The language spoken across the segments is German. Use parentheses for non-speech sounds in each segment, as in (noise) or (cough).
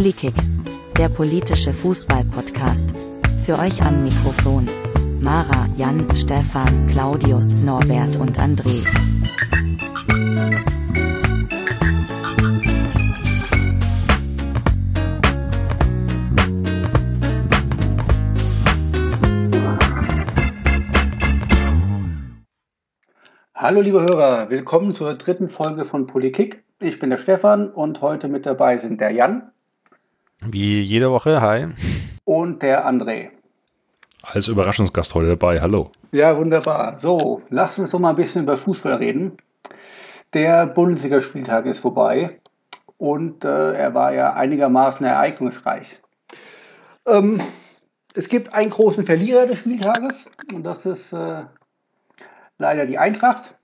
Polikick, der politische Fußball-Podcast. Für euch am Mikrofon. Mara, Jan, Stefan, Claudius, Norbert und André. Hallo liebe Hörer, willkommen zur dritten Folge von Politik. Ich bin der Stefan und heute mit dabei sind der Jan. Wie jede Woche, hi. Und der André. Als Überraschungsgast heute dabei, hallo. Ja, wunderbar. So, lass uns doch mal ein bisschen über Fußball reden. Der Bundesligaspieltag ist vorbei und äh, er war ja einigermaßen ereignisreich. Ähm, es gibt einen großen Verlierer des Spieltages und das ist äh, leider die Eintracht.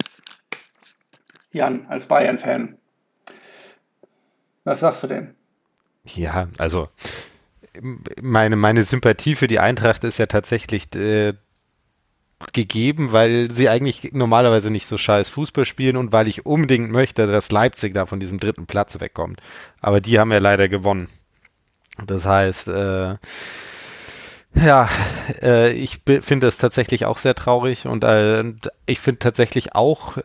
Jan, als Bayern-Fan. Was sagst du denn? Ja, also meine, meine Sympathie für die Eintracht ist ja tatsächlich äh, gegeben, weil sie eigentlich normalerweise nicht so scheiß Fußball spielen und weil ich unbedingt möchte, dass Leipzig da von diesem dritten Platz wegkommt. Aber die haben ja leider gewonnen. Das heißt, äh, ja, äh, ich finde es tatsächlich auch sehr traurig und äh, ich finde tatsächlich auch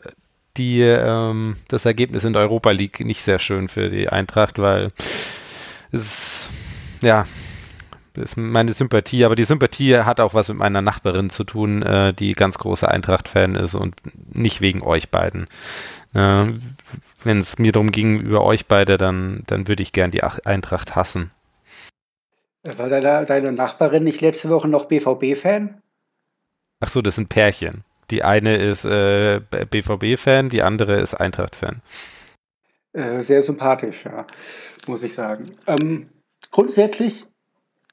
die, ähm, das Ergebnis in der Europa League nicht sehr schön für die Eintracht, weil es ja ist meine Sympathie, aber die Sympathie hat auch was mit meiner Nachbarin zu tun, äh, die ganz große Eintracht-Fan ist und nicht wegen euch beiden. Äh, Wenn es mir darum ging, über euch beide, dann, dann würde ich gern die Eintracht hassen. War deine, deine Nachbarin nicht letzte Woche noch BVB-Fan? Ach so, das sind Pärchen. Die eine ist äh, BVB-Fan, die andere ist Eintracht-Fan. Äh, sehr sympathisch, ja, muss ich sagen. Ähm, grundsätzlich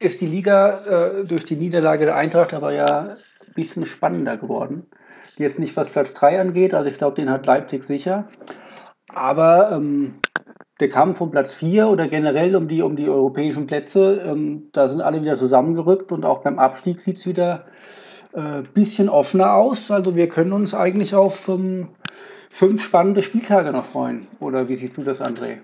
ist die Liga äh, durch die Niederlage der Eintracht aber ja ein bisschen spannender geworden. Jetzt nicht, was Platz 3 angeht, also ich glaube, den hat Leipzig sicher. Aber ähm, der Kampf um Platz 4 oder generell um die, um die europäischen Plätze, ähm, da sind alle wieder zusammengerückt und auch beim Abstieg sieht es wieder äh, bisschen offener aus. Also wir können uns eigentlich auf ähm, fünf spannende Spieltage noch freuen. Oder wie siehst du das, André?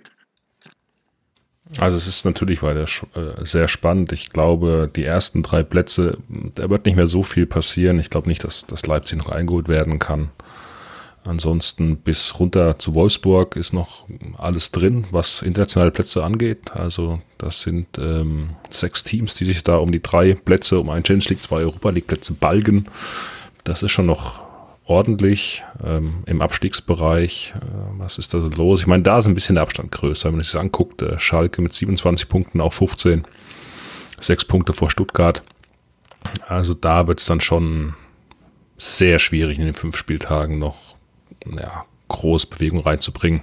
Also es ist natürlich weiter äh, sehr spannend. Ich glaube, die ersten drei Plätze, da wird nicht mehr so viel passieren. Ich glaube nicht, dass, dass Leipzig noch eingeholt werden kann. Ansonsten bis runter zu Wolfsburg ist noch alles drin, was internationale Plätze angeht. Also das sind ähm, sechs Teams, die sich da um die drei Plätze, um einen Champions League, zwei Europa League Plätze balgen. Das ist schon noch ordentlich ähm, im Abstiegsbereich. Äh, was ist da so los? Ich meine, da ist ein bisschen der Abstand größer. Wenn man sich das anguckt, äh, Schalke mit 27 Punkten auf 15, sechs Punkte vor Stuttgart. Also da wird es dann schon sehr schwierig in den fünf Spieltagen noch ja, groß Bewegung reinzubringen.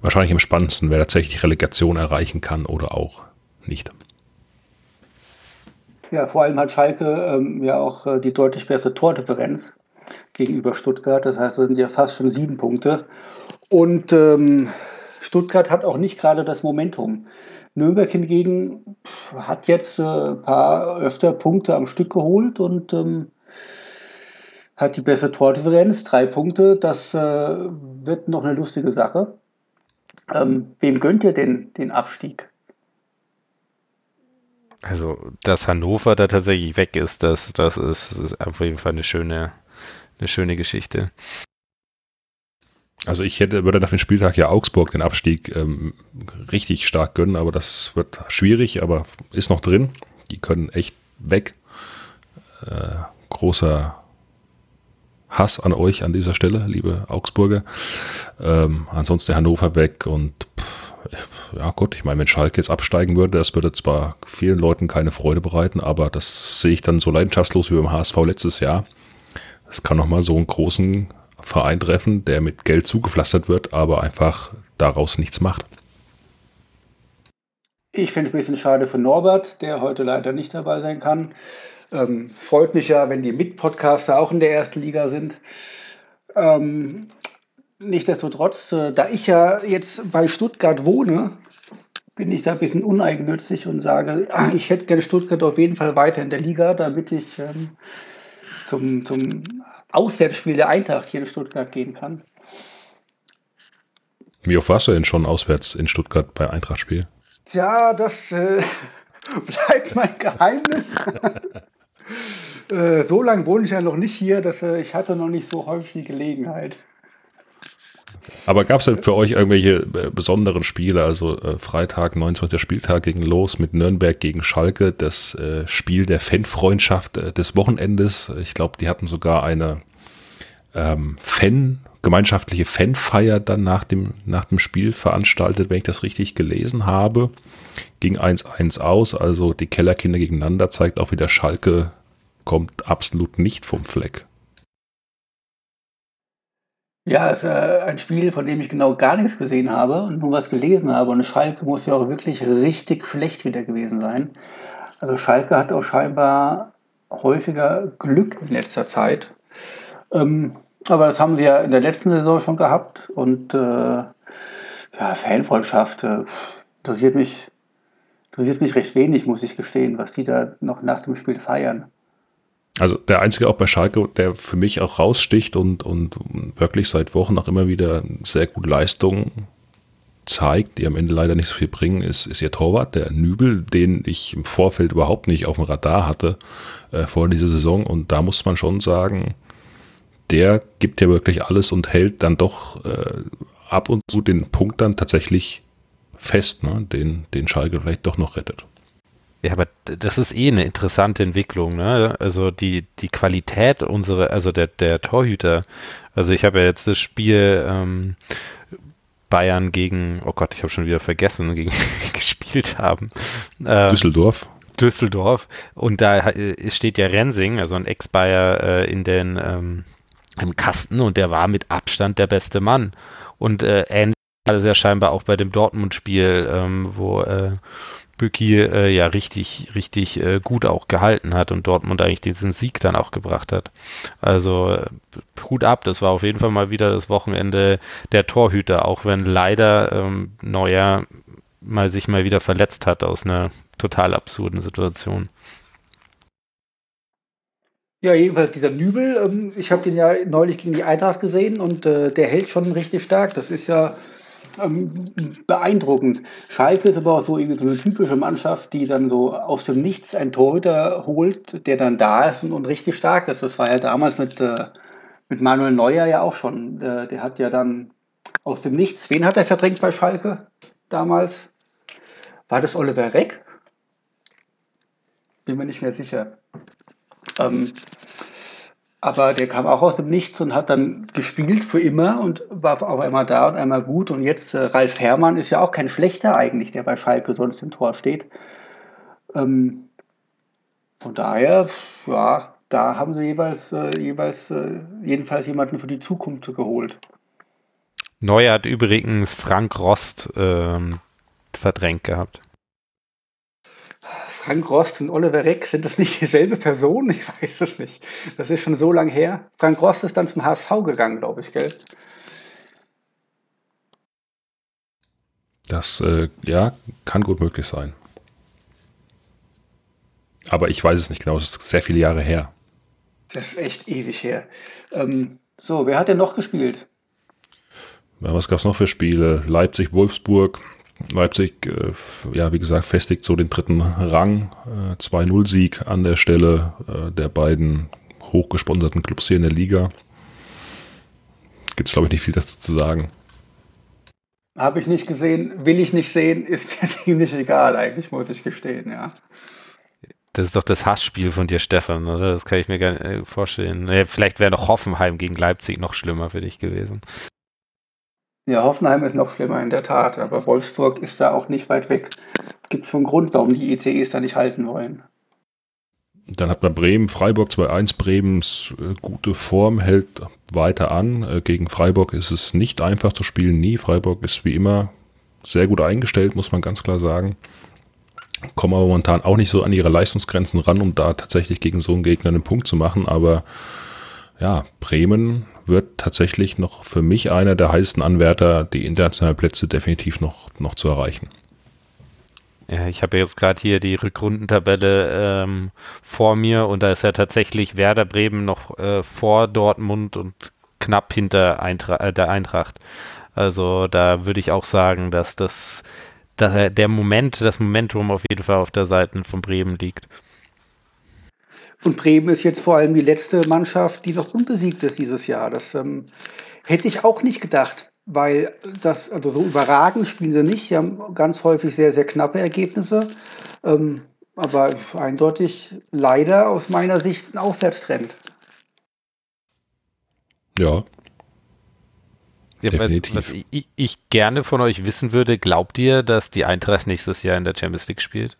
Wahrscheinlich am spannendsten, wer tatsächlich Relegation erreichen kann oder auch nicht. Ja, vor allem hat Schalke ähm, ja auch äh, die deutlich bessere Tordifferenz gegenüber Stuttgart. Das heißt, es sind ja fast schon sieben Punkte. Und ähm, Stuttgart hat auch nicht gerade das Momentum. Nürnberg hingegen hat jetzt äh, ein paar öfter Punkte am Stück geholt und ähm, hat die beste Tordifferenz, drei Punkte. Das äh, wird noch eine lustige Sache. Ähm, wem gönnt ihr denn den Abstieg? Also, dass Hannover da tatsächlich weg ist, das, das ist, ist auf jeden Fall eine schöne, eine schöne Geschichte. Also ich hätte, würde nach dem Spieltag ja Augsburg den Abstieg ähm, richtig stark gönnen, aber das wird schwierig, aber ist noch drin. Die können echt weg. Äh, großer Hass an euch an dieser Stelle, liebe Augsburger. Ähm, ansonsten Hannover weg und pff, ja gut, ich meine, wenn Schalke jetzt absteigen würde, das würde zwar vielen Leuten keine Freude bereiten, aber das sehe ich dann so leidenschaftslos wie beim HSV letztes Jahr. Es kann nochmal so einen großen Verein treffen, der mit Geld zugepflastert wird, aber einfach daraus nichts macht. Ich finde es ein bisschen schade für Norbert, der heute leider nicht dabei sein kann. Ähm, freut mich ja, wenn die Mitpodcaster auch in der ersten Liga sind. Ähm, Nichtsdestotrotz, äh, da ich ja jetzt bei Stuttgart wohne, bin ich da ein bisschen uneigennützig und sage, ich hätte gerne Stuttgart auf jeden Fall weiter in der Liga, damit ich ähm, zum, zum Auswärtsspiel der Eintracht hier in Stuttgart gehen kann. Wie oft warst du denn schon auswärts in Stuttgart bei Eintracht-Spiel? Tja, das äh, (laughs) bleibt mein Geheimnis. (laughs) äh, so lange wohne ich ja noch nicht hier, dass äh, ich hatte noch nicht so häufig die Gelegenheit. Aber gab es denn für euch irgendwelche äh, besonderen Spiele? Also äh, Freitag, 29. Spieltag gegen Los mit Nürnberg gegen Schalke, das äh, Spiel der Fanfreundschaft äh, des Wochenendes. Ich glaube, die hatten sogar eine ähm, Fan, gemeinschaftliche Fanfeier dann nach dem, nach dem Spiel veranstaltet, wenn ich das richtig gelesen habe. Ging 1-1 aus, also die Kellerkinder gegeneinander zeigt auch wieder Schalke kommt absolut nicht vom Fleck. Ja, es ist äh, ein Spiel, von dem ich genau gar nichts gesehen habe und nur was gelesen habe. Und Schalke muss ja auch wirklich richtig schlecht wieder gewesen sein. Also Schalke hat auch scheinbar häufiger Glück in letzter Zeit. Ähm, aber das haben ja in der letzten Saison schon gehabt. Und äh, ja, Fanfreundschaft äh, interessiert mich, interessiert mich recht wenig, muss ich gestehen, was die da noch nach dem Spiel feiern. Also der einzige auch bei Schalke, der für mich auch raussticht und, und wirklich seit Wochen auch immer wieder sehr gute Leistungen zeigt, die am Ende leider nicht so viel bringen, ist, ist ihr Torwart, der Nübel, den ich im Vorfeld überhaupt nicht auf dem Radar hatte äh, vor dieser Saison. Und da muss man schon sagen, der gibt ja wirklich alles und hält dann doch äh, ab und zu den Punkt dann tatsächlich fest, ne, den, den Schalke vielleicht doch noch rettet. Ja, aber das ist eh eine interessante Entwicklung, ne? Also die, die Qualität unserer, also der, der Torhüter. Also ich habe ja jetzt das Spiel ähm, Bayern gegen, oh Gott, ich habe schon wieder vergessen, gegen (laughs) gespielt haben. Ähm, Düsseldorf. Düsseldorf. Und da äh, steht ja Rensing, also ein Ex-Bayer äh, in den ähm, im Kasten und der war mit Abstand der beste Mann. Und äh, ähnlich war das ja scheinbar auch bei dem Dortmund-Spiel, ähm, wo äh, Bücki äh, ja richtig, richtig äh, gut auch gehalten hat und Dortmund eigentlich diesen Sieg dann auch gebracht hat. Also äh, Hut ab, das war auf jeden Fall mal wieder das Wochenende der Torhüter, auch wenn leider ähm, Neuer mal sich mal wieder verletzt hat aus einer total absurden Situation. Ja, jedenfalls dieser Nübel, ähm, ich habe den ja neulich gegen die Eintracht gesehen und äh, der hält schon richtig stark. Das ist ja ähm, beeindruckend. Schalke ist aber auch so, irgendwie so eine typische Mannschaft, die dann so aus dem Nichts einen Torhüter holt, der dann da ist und, und richtig stark ist. Das war ja damals mit, äh, mit Manuel Neuer ja auch schon. Der, der hat ja dann aus dem Nichts, wen hat er verdrängt bei Schalke damals? War das Oliver Reck? Bin mir nicht mehr sicher. Ähm, aber der kam auch aus dem Nichts und hat dann gespielt für immer und war auch einmal da und einmal gut. Und jetzt äh, Ralf Herrmann ist ja auch kein schlechter eigentlich, der bei Schalke sonst im Tor steht. Ähm, von daher, ja, da haben sie jeweils, äh, jeweils äh, jedenfalls jemanden für die Zukunft geholt. Neuer hat übrigens Frank Rost ähm, verdrängt gehabt. Frank Rost und Oliver Reck, sind das nicht dieselbe Person? (laughs) Ich weiß es nicht. Das ist schon so lang her. Frank Rost ist dann zum HSV gegangen, glaube ich, gell? Das, äh, ja, kann gut möglich sein. Aber ich weiß es nicht genau, das ist sehr viele Jahre her. Das ist echt ewig her. Ähm, so, wer hat denn noch gespielt? Was gab es noch für Spiele? Leipzig, Wolfsburg, Leipzig, äh, ja, wie gesagt, festigt so den dritten Rang. Äh, 2-0-Sieg an der Stelle äh, der beiden hochgesponserten Clubs hier in der Liga. Gibt es, glaube ich, nicht viel dazu zu sagen. Habe ich nicht gesehen, will ich nicht sehen, ist (laughs) mir ziemlich egal, eigentlich, muss ich gestehen, ja. Das ist doch das Hassspiel von dir, Stefan, oder? Das kann ich mir gar nicht äh, vorstellen. Vielleicht wäre noch Hoffenheim gegen Leipzig noch schlimmer für dich gewesen. Ja, Hoffenheim ist noch schlimmer, in der Tat. Aber Wolfsburg ist da auch nicht weit weg. Gibt schon einen Grund, warum die ECEs da nicht halten wollen. Dann hat man Bremen, Freiburg 2-1. Bremens äh, gute Form hält weiter an. Äh, gegen Freiburg ist es nicht einfach zu spielen, nie. Freiburg ist wie immer sehr gut eingestellt, muss man ganz klar sagen. Kommen aber momentan auch nicht so an ihre Leistungsgrenzen ran, um da tatsächlich gegen so einen Gegner einen Punkt zu machen. Aber ja, Bremen wird tatsächlich noch für mich einer der heißesten Anwärter, die internationalen Plätze definitiv noch, noch zu erreichen. Ja, ich habe jetzt gerade hier die Rückrundentabelle ähm, vor mir und da ist ja tatsächlich Werder Bremen noch äh, vor Dortmund und knapp hinter Eintra äh, der Eintracht. Also da würde ich auch sagen, dass das der, der Moment, das Momentum auf jeden Fall auf der Seite von Bremen liegt. Und Bremen ist jetzt vor allem die letzte Mannschaft, die noch unbesiegt ist dieses Jahr. Das ähm, hätte ich auch nicht gedacht, weil das, also so überragend spielen sie nicht. Sie haben ganz häufig sehr, sehr knappe Ergebnisse. Ähm, aber eindeutig leider aus meiner Sicht ein Aufwärtstrend. Ja. ja Definitiv. Was, was ich, ich, gerne von euch wissen würde, glaubt ihr, dass die Eintracht nächstes Jahr in der Champions League spielt?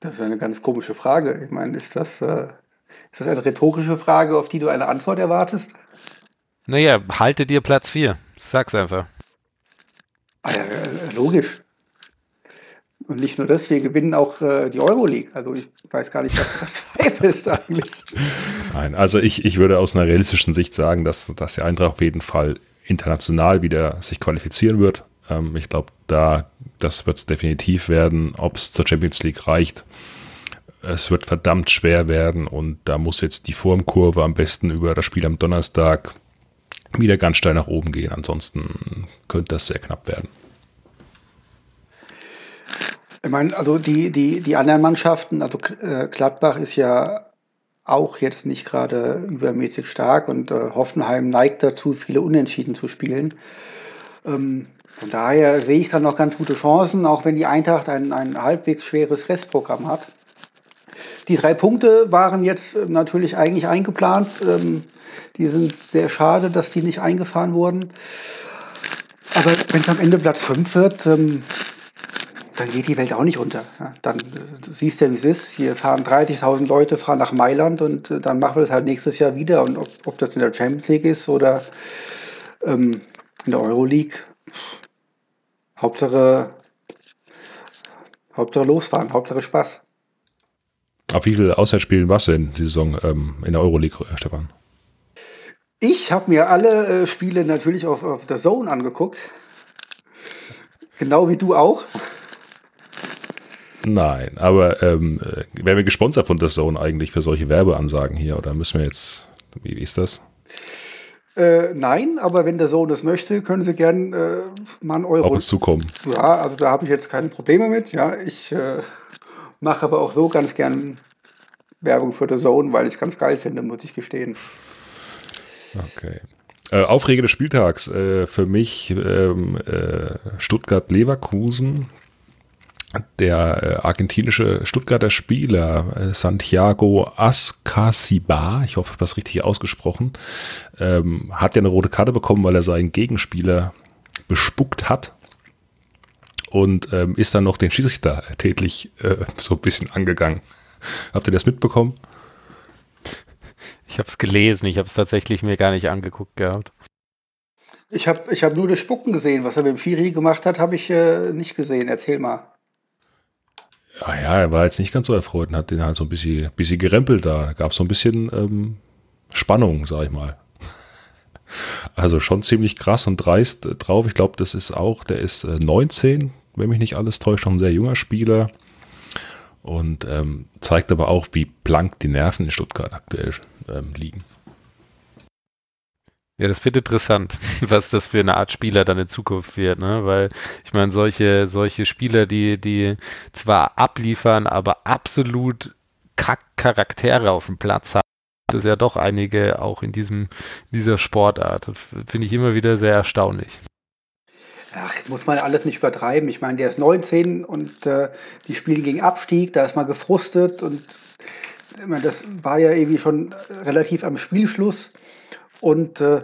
Das ist eine ganz komische Frage. Ich meine, ist das, äh, ist das eine rhetorische Frage, auf die du eine Antwort erwartest? Naja, haltet ihr Platz 4. Sag's einfach. Ah ja, logisch. Und nicht nur das, wir gewinnen auch äh, die Euroleague. Also ich weiß gar nicht, was 5 (laughs) ist eigentlich. Nein, also ich, ich würde aus einer realistischen Sicht sagen, dass, dass die Eintracht auf jeden Fall international wieder sich qualifizieren wird. Ähm, ich glaube, da, das wird es definitiv werden. Ob es zur Champions League reicht, es wird verdammt schwer werden und da muss jetzt die Formkurve am besten über das Spiel am Donnerstag wieder ganz steil nach oben gehen. Ansonsten könnte das sehr knapp werden. Ich meine, also die, die, die anderen Mannschaften, also äh, Gladbach ist ja auch jetzt nicht gerade übermäßig stark und äh, Hoffenheim neigt dazu, viele Unentschieden zu spielen. Ähm, von daher sehe ich dann noch ganz gute Chancen, auch wenn die Eintracht ein, ein halbwegs schweres Restprogramm hat. Die drei Punkte waren jetzt natürlich eigentlich eingeplant. Ähm, die sind sehr schade, dass die nicht eingefahren wurden. Aber wenn es am Ende Platz 5 wird, ähm, dann geht die Welt auch nicht unter. Dann du siehst ja, wie es ist. Hier fahren 30.000 Leute fahren nach Mailand und äh, dann machen wir das halt nächstes Jahr wieder. Und ob, ob das in der Champions League ist oder ähm, in der Euroleague, Hauptsache, Hauptsache losfahren, Hauptsache Spaß. Auf wie viele Auswärtsspielen warst du denn die Saison ähm, in der Euroleague, äh, Stefan? Ich habe mir alle äh, Spiele natürlich auf, auf der Zone angeguckt. Genau wie du auch. Nein, aber ähm, äh, werden wir gesponsert von der Zone eigentlich für solche Werbeansagen hier oder müssen wir jetzt, wie, wie ist das? Äh, nein, aber wenn der Sohn das möchte, können Sie gern äh, mal einen Euro. Auf uns zukommen. Ja, also da habe ich jetzt keine Probleme mit. Ja, ich äh, mache aber auch so ganz gern Werbung für The Zone, weil ich es ganz geil finde, muss ich gestehen. Okay. Äh, Aufreger des Spieltags. Äh, für mich ähm, äh, Stuttgart-Leverkusen. Der äh, argentinische Stuttgarter Spieler äh, Santiago Ascasiba, ich hoffe, ich habe das richtig ausgesprochen, ähm, hat ja eine rote Karte bekommen, weil er seinen Gegenspieler bespuckt hat und ähm, ist dann noch den Schiedsrichter tätlich äh, so ein bisschen angegangen. (laughs) Habt ihr das mitbekommen? Ich habe es gelesen, ich habe es tatsächlich mir gar nicht angeguckt gehabt. Ich habe ich hab nur das Spucken gesehen. Was er mit dem Schiri gemacht hat, habe ich äh, nicht gesehen. Erzähl mal. Ja, ja, er war jetzt nicht ganz so erfreut und hat den halt so ein bisschen, bisschen gerempelt da. Da gab es so ein bisschen ähm, Spannung, sag ich mal. (laughs) Also schon ziemlich krass und dreist drauf. Ich glaube, das ist auch, der ist äh, 19, wenn mich nicht alles täuscht, noch ein sehr junger Spieler. Und ähm, zeigt aber auch, wie blank die Nerven in Stuttgart aktuell ähm, liegen. Ja, das wird interessant, (laughs) was das für eine Art Spieler dann in Zukunft wird, ne? Weil ich meine, solche, solche Spieler, die, die zwar abliefern, aber absolut Kack-Charaktere auf dem Platz haben, das ja doch einige auch in diesem, dieser Sportart. Finde ich immer wieder sehr erstaunlich. Ach, muss man alles nicht übertreiben. Ich meine, der ist 19 und äh, die spielen gegen Abstieg, da ist man gefrustet und ich meine, das war ja irgendwie schon relativ am Spielschluss. Und äh,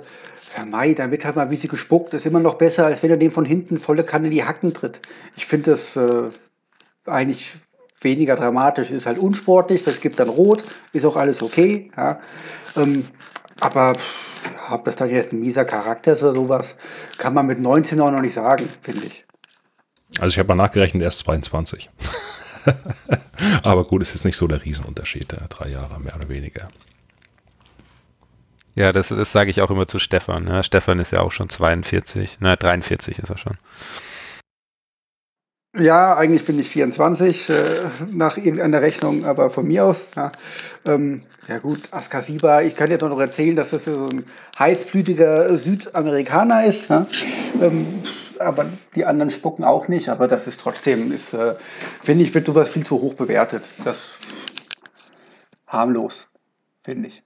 Mai, wird halt mal wie sie gespuckt. Ist immer noch besser, als wenn er dem von hinten volle Kanne in die Hacken tritt. Ich finde das äh, eigentlich weniger dramatisch. Ist halt unsportlich, das gibt dann Rot, ist auch alles okay. Ja. Ähm, aber ob das dann jetzt ein mieser Charakter ist oder sowas, kann man mit 19 auch noch nicht sagen, finde ich. Also ich habe mal nachgerechnet, er ist 22. (laughs) aber gut, es ist nicht so der Riesenunterschied, drei Jahre mehr oder weniger. Ja, das, das sage ich auch immer zu Stefan. Ne? Stefan ist ja auch schon 42, ne, 43 ist er schon. Ja, eigentlich bin ich 24 äh, nach irgendeiner Rechnung, aber von mir aus. Ja, ähm, ja gut, Askasiba, ich kann jetzt auch noch erzählen, dass das so ein heißblütiger Südamerikaner ist. Ja? Ähm, aber die anderen spucken auch nicht, aber das ist trotzdem, ist, äh, finde ich, wird sowas viel zu hoch bewertet. Das harmlos, finde ich.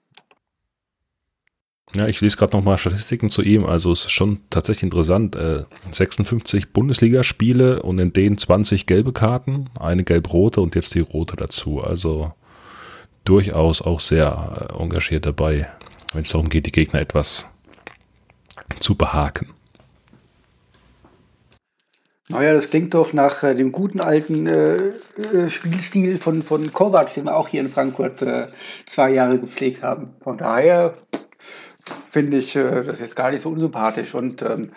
Ja, ich lese gerade nochmal Statistiken zu ihm. Also es ist schon tatsächlich interessant. Äh, 56 Bundesligaspiele und in denen 20 gelbe Karten, eine gelb-rote und jetzt die rote dazu. Also durchaus auch sehr äh, engagiert dabei, wenn es darum geht, die Gegner etwas zu behaken. Naja, das klingt doch nach äh, dem guten alten äh, äh, Spielstil von, von Kovac, den wir auch hier in Frankfurt äh, zwei Jahre gepflegt haben. Von daher finde ich äh, das jetzt gar nicht so unsympathisch. Und ähm,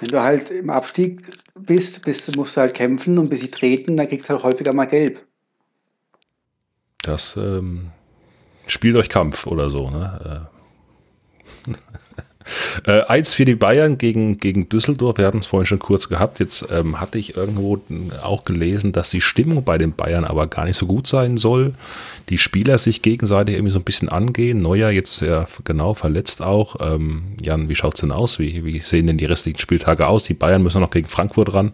wenn du halt im Abstieg bist, bist, musst du halt kämpfen und bis sie treten, dann kriegst du halt häufiger mal gelb. Das ähm, spielt euch Kampf oder so, ne? Äh. (laughs) Äh, eins für die Bayern gegen, gegen Düsseldorf, wir hatten es vorhin schon kurz gehabt. Jetzt ähm, hatte ich irgendwo auch gelesen, dass die Stimmung bei den Bayern aber gar nicht so gut sein soll. Die Spieler sich gegenseitig irgendwie so ein bisschen angehen. Neuer jetzt ja genau verletzt auch. Ähm, Jan, wie schaut es denn aus? Wie, wie sehen denn die restlichen Spieltage aus? Die Bayern müssen noch gegen Frankfurt ran.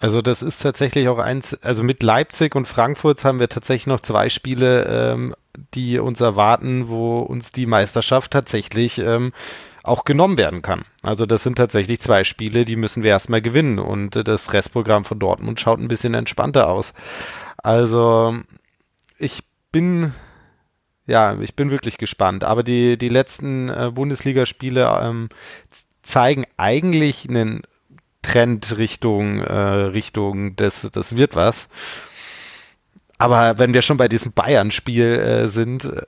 Also das ist tatsächlich auch eins, also mit Leipzig und Frankfurt haben wir tatsächlich noch zwei Spiele ähm, die uns erwarten, wo uns die Meisterschaft tatsächlich ähm, auch genommen werden kann. Also das sind tatsächlich zwei Spiele, die müssen wir erstmal gewinnen und äh, das Restprogramm von Dortmund schaut ein bisschen entspannter aus. Also ich bin ja, ich bin wirklich gespannt. Aber die, die letzten äh, Bundesligaspiele ähm, zeigen eigentlich einen Trend Richtung, äh, Richtung das, das wird was. Aber wenn wir schon bei diesem Bayern-Spiel äh, sind äh,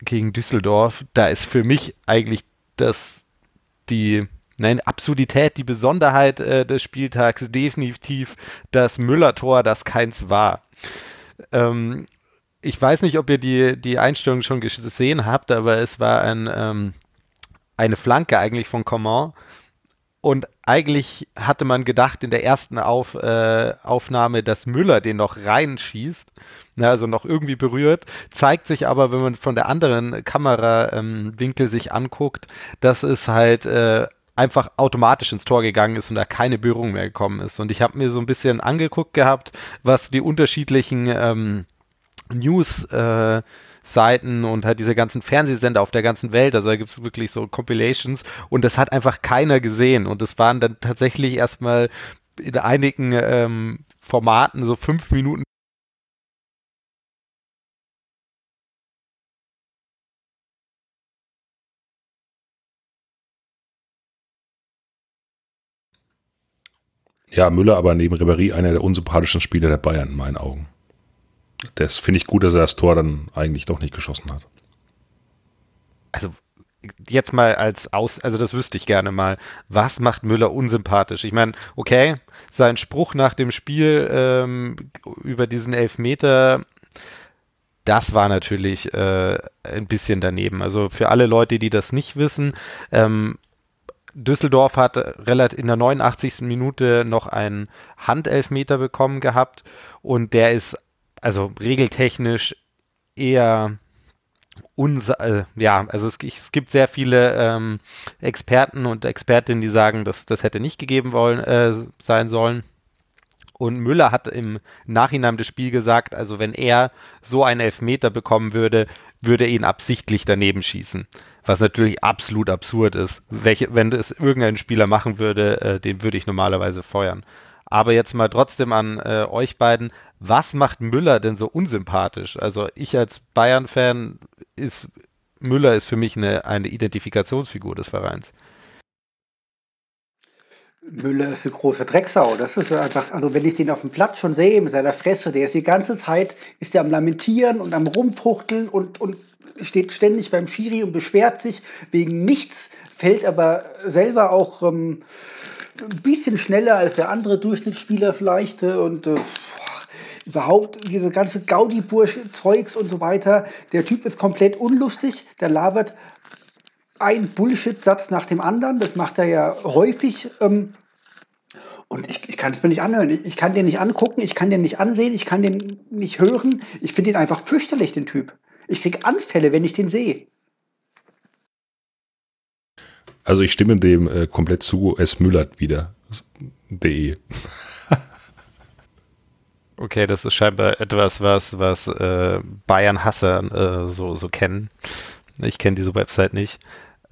gegen Düsseldorf, da ist für mich eigentlich das die Nein, Absurdität, die Besonderheit äh, des Spieltags definitiv das Müller-Tor, das keins war. Ähm, ich weiß nicht, ob ihr die, die Einstellung schon gesehen habt, aber es war ein, ähm, eine Flanke eigentlich von Coman und eigentlich hatte man gedacht in der ersten Auf, äh, Aufnahme, dass Müller den noch reinschießt, ne, also noch irgendwie berührt. Zeigt sich aber, wenn man von der anderen Kamerawinkel ähm, sich anguckt, dass es halt äh, einfach automatisch ins Tor gegangen ist und da keine Berührung mehr gekommen ist. Und ich habe mir so ein bisschen angeguckt gehabt, was die unterschiedlichen ähm, News äh, Seiten und halt diese ganzen Fernsehsender auf der ganzen Welt. Also da gibt es wirklich so Compilations und das hat einfach keiner gesehen. Und das waren dann tatsächlich erstmal in einigen ähm, Formaten so fünf Minuten Ja, Müller aber neben Ribéry einer der unsympathischen Spieler der Bayern in meinen Augen. Das finde ich gut, dass er das Tor dann eigentlich doch nicht geschossen hat. Also jetzt mal als Aus, also das wüsste ich gerne mal. Was macht Müller unsympathisch? Ich meine, okay, sein Spruch nach dem Spiel ähm, über diesen Elfmeter, das war natürlich äh, ein bisschen daneben. Also für alle Leute, die das nicht wissen, ähm, Düsseldorf hat in der 89. Minute noch einen Handelfmeter bekommen gehabt und der ist also regeltechnisch eher unsa äh, ja, also es, es, gibt sehr viele ähm, Experten und Expertinnen, die sagen, dass das hätte nicht gegeben wollen, äh, sein sollen. Und Müller hat im Nachhinein des Spiels gesagt, also wenn er so einen Elfmeter bekommen würde, würde er ihn absichtlich daneben schießen. Was natürlich absolut absurd ist. Welche, wenn es irgendein Spieler machen würde, äh, den würde ich normalerweise feuern. Aber jetzt mal trotzdem an äh, euch beiden, was macht Müller denn so unsympathisch? Also ich als Bayern-Fan ist Müller ist für mich eine, eine Identifikationsfigur des Vereins. Müller ist eine große Drecksau. Das ist einfach, also wenn ich den auf dem Platz schon sehe mit seiner Fresse, der ist die ganze Zeit, ist der am Lamentieren und am Rumfuchteln und, und steht ständig beim Schiri und beschwert sich wegen nichts, fällt aber selber auch ähm, ein bisschen schneller als der andere Durchschnittsspieler vielleicht äh, und äh, überhaupt diese ganze Gaudi-Bursch-Zeugs und so weiter. Der Typ ist komplett unlustig, der labert ein Bullshit-Satz nach dem anderen, das macht er ja häufig. Ähm, Und ich, ich kann es mir nicht anhören. Ich, ich kann den nicht angucken, ich kann den nicht ansehen, ich kann den nicht hören. Ich finde ihn einfach fürchterlich, den Typ. Ich krieg Anfälle, wenn ich den sehe. Also ich stimme dem äh, komplett zu, es müllert wieder. De. (laughs) okay, das ist scheinbar etwas, was, was äh, Bayern-Hasser äh, so, so kennen. Ich kenne diese Website nicht.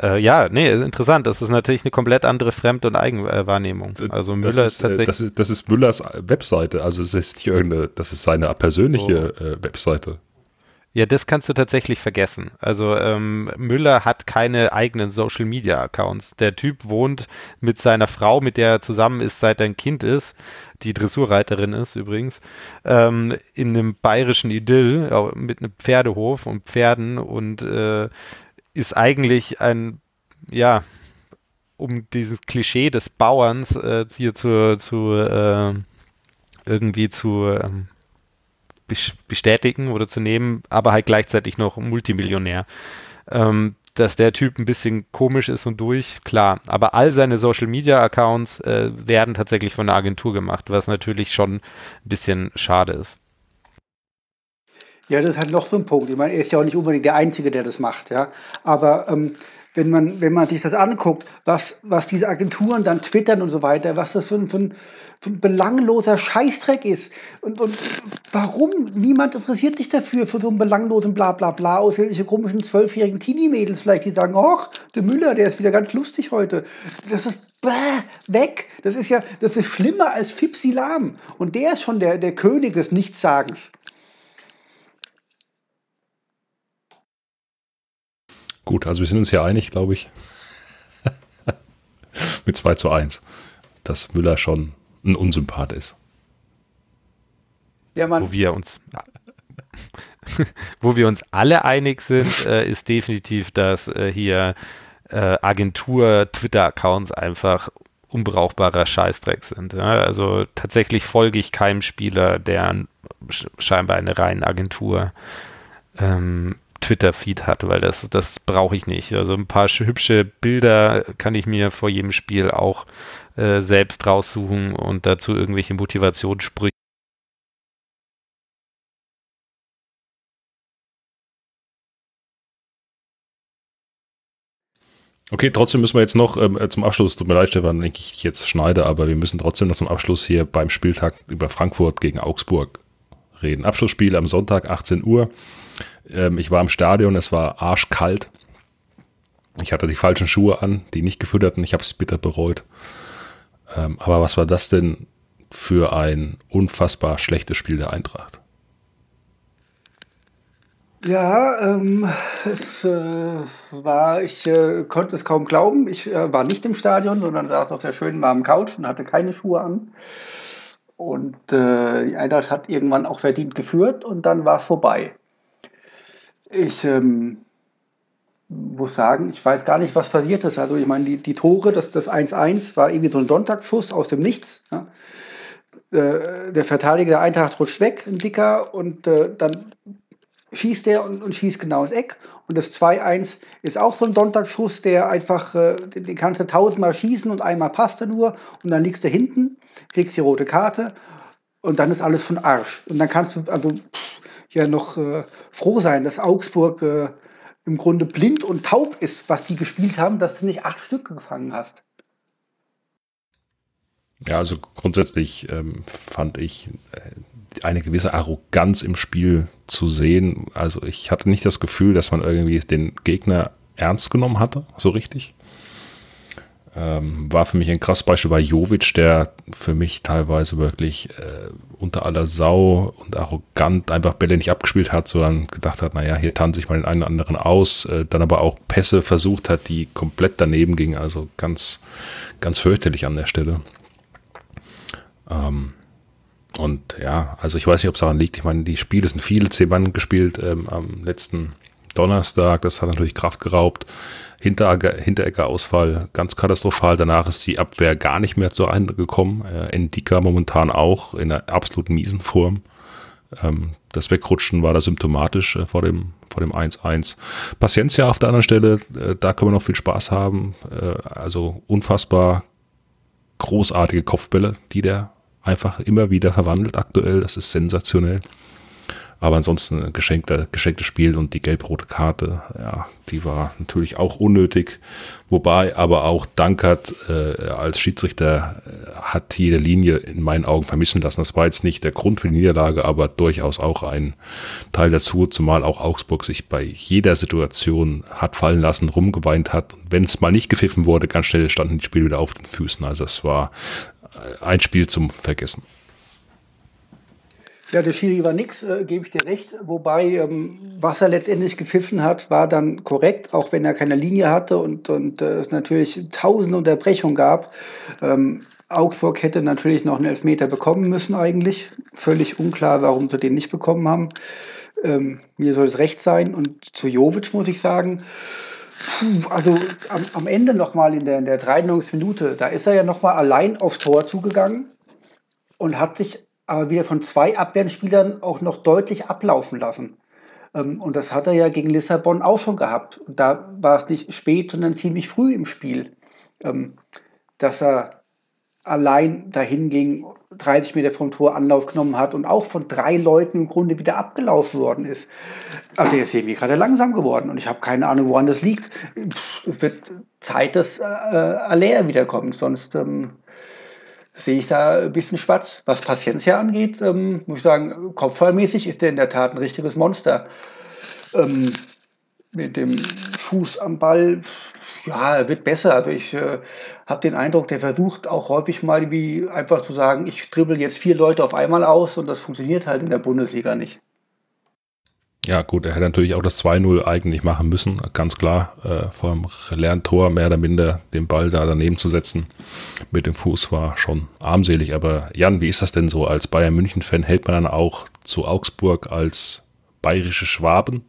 Äh, ja, nee, interessant. Das ist natürlich eine komplett andere Fremd- und Eigenwahrnehmung. Also Müller das ist, äh, tatsächlich. Das ist, das ist Müllers Webseite. Also es ist nicht irgendeine, das ist seine persönliche oh. äh, Webseite. Ja, das kannst du tatsächlich vergessen. Also ähm, Müller hat keine eigenen Social Media Accounts. Der Typ wohnt mit seiner Frau, mit der er zusammen ist, seit er ein Kind ist, die Dressurreiterin ist übrigens, ähm, in einem bayerischen Idyll mit einem Pferdehof und Pferden und äh, ist eigentlich ein, ja, um dieses Klischee des Bauerns äh, hier zu, zu äh, irgendwie zu ähm, bestätigen oder zu nehmen, aber halt gleichzeitig noch Multimillionär. Ähm, dass der Typ ein bisschen komisch ist und durch, klar. Aber all seine Social Media Accounts äh, werden tatsächlich von der Agentur gemacht, was natürlich schon ein bisschen schade ist. Ja, das ist halt noch so ein Punkt. Ich meine, er ist ja auch nicht unbedingt der Einzige, der das macht, ja. Aber ähm, wenn man, wenn man sich das anguckt, was, was diese Agenturen dann twittern und so weiter, was das für ein, für ein, für ein belangloser Scheißdreck ist. Und, und warum? Niemand interessiert sich dafür, für so einen belanglosen Blablabla, bla, bla, aus welche komischen zwölfjährigen Teenie-Mädels vielleicht, die sagen, ach, der Müller, der ist wieder ganz lustig heute. Das ist bäh, weg. Das ist ja, das ist schlimmer als Fipsi Lahm. Und der ist schon der, der König des Nichtsagens. Gut, also wir sind uns ja einig, glaube ich. (laughs) Mit 2 zu 1, dass Müller schon ein Unsympath ist. Ja, Mann. Wo wir uns, (laughs) wo wir uns alle einig sind, (laughs) äh, ist definitiv, dass äh, hier äh, Agentur-Twitter-Accounts einfach unbrauchbarer Scheißdreck sind. Ja? Also tatsächlich folge ich keinem Spieler, der scheinbar eine reine Agentur ähm, Twitter-Feed hat, weil das, das brauche ich nicht. Also ein paar hübsche Bilder kann ich mir vor jedem Spiel auch äh, selbst raussuchen und dazu irgendwelche Motivationssprüche. Okay, trotzdem müssen wir jetzt noch ähm, zum Abschluss, tut mir leid, Stefan, wenn ich jetzt schneide, aber wir müssen trotzdem noch zum Abschluss hier beim Spieltag über Frankfurt gegen Augsburg reden. Abschlussspiel am Sonntag, 18 Uhr. Ähm, ich war im Stadion, es war arschkalt. Ich hatte die falschen Schuhe an, die nicht gefüttert und ich habe es bitter bereut. Ähm, aber was war das denn für ein unfassbar schlechtes Spiel der Eintracht? Ja, ähm, es äh, war, ich äh, konnte es kaum glauben. Ich äh, war nicht im Stadion, sondern saß auf der schönen warmen Couch und hatte keine Schuhe an. Und äh, die Eintracht hat irgendwann auch verdient geführt und dann war es vorbei. Ich ähm, muss sagen, ich weiß gar nicht, was passiert ist. Also ich meine, die, die Tore, das 1-1 war irgendwie so ein Sonntagsschuss aus dem Nichts. Ja. Äh, der Verteidiger der Eintracht rutscht weg, ein Dicker, und äh, dann schießt er und, und, schießt genau ins Eck. Und das 2-1 ist auch so ein Sonntagsschuss, der einfach, äh, den, den kannst du tausendmal schießen und einmal passt er nur und dann liegst du hinten, kriegst die rote Karte und dann ist alles von Arsch. Und dann kannst du, also pff, ja noch äh, froh sein, dass Augsburg äh, im Grunde blind und taub ist, was die gespielt haben, dass du nicht acht Stück gefangen hast. Ja, also grundsätzlich ähm, fand ich äh, eine gewisse Arroganz im Spiel zu sehen. Also ich hatte nicht das Gefühl, dass man irgendwie den Gegner ernst genommen hatte, so richtig. Ähm, war für mich ein krasses Beispiel bei Jovic, der für mich teilweise wirklich äh, unter aller Sau und arrogant einfach Bälle nicht abgespielt hat, sondern gedacht hat, naja, hier tanze ich mal den einen oder anderen aus, äh, dann aber auch Pässe versucht hat, die komplett daneben gingen, also ganz, ganz fürchterlich an der Stelle. Ähm, und ja, also ich weiß nicht, ob es daran liegt. Ich meine, die Spiele sind viele, zehn Mann gespielt ähm, am letzten Donnerstag. Das hat natürlich Kraft geraubt. Hinteregger, Hinteregger Ausfall ganz katastrophal. Danach ist die Abwehr gar nicht mehr zur Ende gekommen. Äh, Endika momentan auch in einer absolut miesen Form. Ähm, das Wegrutschen war da symptomatisch äh, vor dem vor dem 1-1. Paciencia auf der anderen Stelle, äh, da können wir noch viel Spaß haben. Äh, also unfassbar großartige Kopfbälle, die der einfach immer wieder verwandelt aktuell. Das ist sensationell. Aber ansonsten ein geschenkter, geschenktes Spiel und die gelb-rote Karte, ja, die war natürlich auch unnötig. Wobei aber auch Dankert äh, als Schiedsrichter äh, hat jede Linie in meinen Augen vermissen lassen. Das war jetzt nicht der Grund für die Niederlage, aber durchaus auch ein Teil dazu, zumal auch Augsburg sich bei jeder Situation hat fallen lassen, rumgeweint hat. Wenn es mal nicht gepfiffen wurde, ganz schnell standen die Spiele wieder auf den Füßen. Also es war ein Spiel zum Vergessen. Ja, der Schiri war nix, äh, gebe ich dir recht. Wobei, ähm, was er letztendlich gepfiffen hat, war dann korrekt, auch wenn er keine Linie hatte und, und äh, es natürlich tausende Unterbrechungen gab. Ähm, Augsburg hätte natürlich noch einen Elfmeter bekommen müssen eigentlich. Völlig unklar, warum sie den nicht bekommen haben. Ähm, mir soll es recht sein. Und zu Jovic muss ich sagen, also am, am Ende nochmal in der, in der 93. Minute, da ist er ja nochmal allein aufs Tor zugegangen und hat sich aber wieder von zwei Abwehrspielern auch noch deutlich ablaufen lassen. Ähm, und das hat er ja gegen Lissabon auch schon gehabt. Und da war es nicht spät, sondern ziemlich früh im Spiel, ähm, dass er allein dahin ging, 30 Meter vom Tor Anlauf genommen hat und auch von drei Leuten im Grunde wieder abgelaufen worden ist. Aber der ist irgendwie gerade langsam geworden und ich habe keine Ahnung, woran das liegt. Es wird Zeit, dass äh, Alea wiederkommt, sonst ähm, sehe ich da ein bisschen schwarz. Was Paciencia angeht, ähm, muss ich sagen, kopfballmäßig ist der in der Tat ein richtiges Monster. Ähm, mit dem Fuß am Ball, ja, er wird besser. Also ich äh, habe den Eindruck, der versucht auch häufig mal wie einfach zu sagen, ich dribbel jetzt vier Leute auf einmal aus und das funktioniert halt in der Bundesliga nicht. Ja, gut, er hätte natürlich auch das 2-0 eigentlich machen müssen, ganz klar. Äh, vor dem Lerntor mehr oder minder den Ball da daneben zu setzen mit dem Fuß war schon armselig. Aber Jan, wie ist das denn so? Als Bayern München-Fan hält man dann auch zu Augsburg als bayerische Schwaben?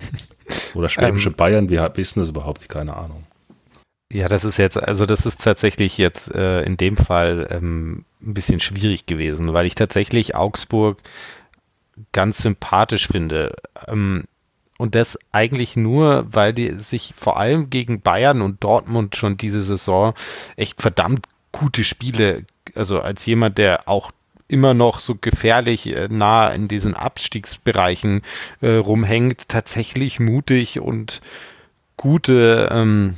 (laughs) Oder schwäbische ähm, Bayern? Wie, denn das überhaupt? Keine Ahnung. Ja, das ist jetzt, also das ist tatsächlich jetzt äh, in dem Fall ähm, ein bisschen schwierig gewesen, weil ich tatsächlich Augsburg ganz sympathisch finde. Ähm, und das eigentlich nur, weil die sich vor allem gegen Bayern und Dortmund schon diese Saison echt verdammt gute Spiele, also als jemand, der auch immer noch so gefährlich äh, nah in diesen Abstiegsbereichen äh, rumhängt, tatsächlich mutig und gute, ähm,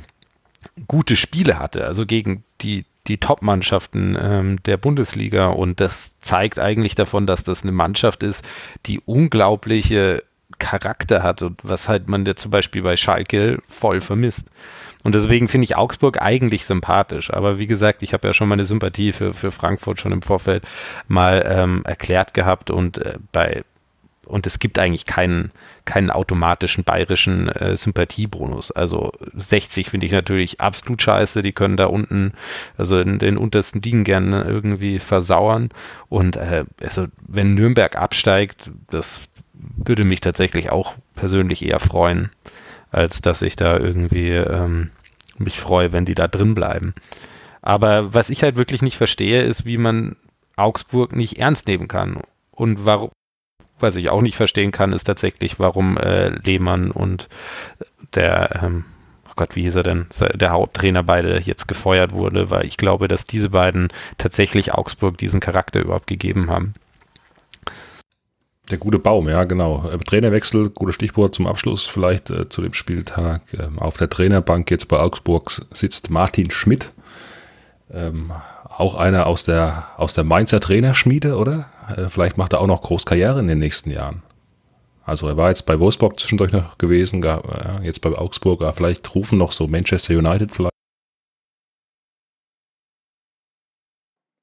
gute Spiele hatte. Also gegen die die Top-Mannschaften ähm, der Bundesliga und das zeigt eigentlich davon, dass das eine Mannschaft ist, die unglaubliche Charakter hat und was halt man ja zum Beispiel bei Schalke voll vermisst. Und deswegen finde ich Augsburg eigentlich sympathisch. Aber wie gesagt, ich habe ja schon meine Sympathie für, für Frankfurt schon im Vorfeld mal ähm, erklärt gehabt und äh, bei und es gibt eigentlich keinen, keinen automatischen bayerischen äh, Sympathiebonus. Also 60 finde ich natürlich absolut scheiße. Die können da unten, also in den untersten Ligen gerne irgendwie versauern. Und äh, also wenn Nürnberg absteigt, das würde mich tatsächlich auch persönlich eher freuen, als dass ich da irgendwie ähm, mich freue, wenn die da drin bleiben. Aber was ich halt wirklich nicht verstehe, ist, wie man Augsburg nicht ernst nehmen kann. Und warum, was ich auch nicht verstehen kann, ist tatsächlich, warum äh, Lehmann und der, ähm, oh Gott, wie hieß er denn, der Haupttrainer beide jetzt gefeuert wurde, weil ich glaube, dass diese beiden tatsächlich Augsburg diesen Charakter überhaupt gegeben haben. Der gute Baum, ja, genau. Äh, Trainerwechsel, gutes Stichwort zum Abschluss vielleicht äh, zu dem Spieltag. Ähm, auf der Trainerbank jetzt bei Augsburg sitzt Martin Schmidt. Ähm, auch einer aus der, aus der Mainzer Trainerschmiede, oder? Äh, vielleicht macht er auch noch groß Karriere in den nächsten Jahren. Also er war jetzt bei Wolfsburg zwischendurch noch gewesen, gar, äh, jetzt bei Augsburg, vielleicht rufen noch so Manchester United vielleicht.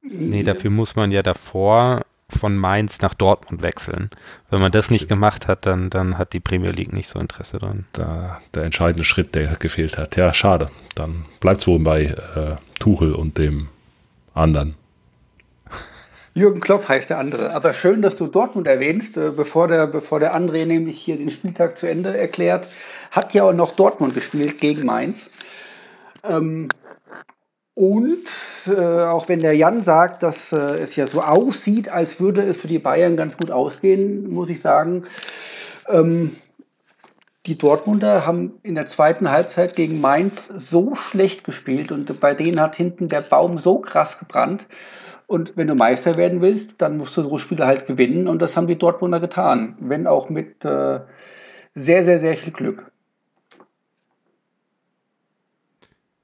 Nee, dafür muss man ja davor von Mainz nach Dortmund wechseln. Wenn man das nicht gemacht hat, dann, dann hat die Premier League nicht so Interesse dran. Da, der entscheidende Schritt, der gefehlt hat. Ja, schade. Dann bleibt es wohl bei äh, Tuchel und dem anderen. (laughs) Jürgen Klopp heißt der andere. Aber schön, dass du Dortmund erwähnst, äh, bevor der, bevor der André nämlich hier den Spieltag zu Ende erklärt. Hat ja auch noch Dortmund gespielt gegen Mainz. Ähm, und äh, auch wenn der Jan sagt, dass äh, es ja so aussieht, als würde es für die Bayern ganz gut ausgehen, muss ich sagen, ähm, die Dortmunder haben in der zweiten Halbzeit gegen Mainz so schlecht gespielt und bei denen hat hinten der Baum so krass gebrannt. Und wenn du Meister werden willst, dann musst du so Spiele halt gewinnen und das haben die Dortmunder getan, wenn auch mit äh, sehr, sehr, sehr viel Glück.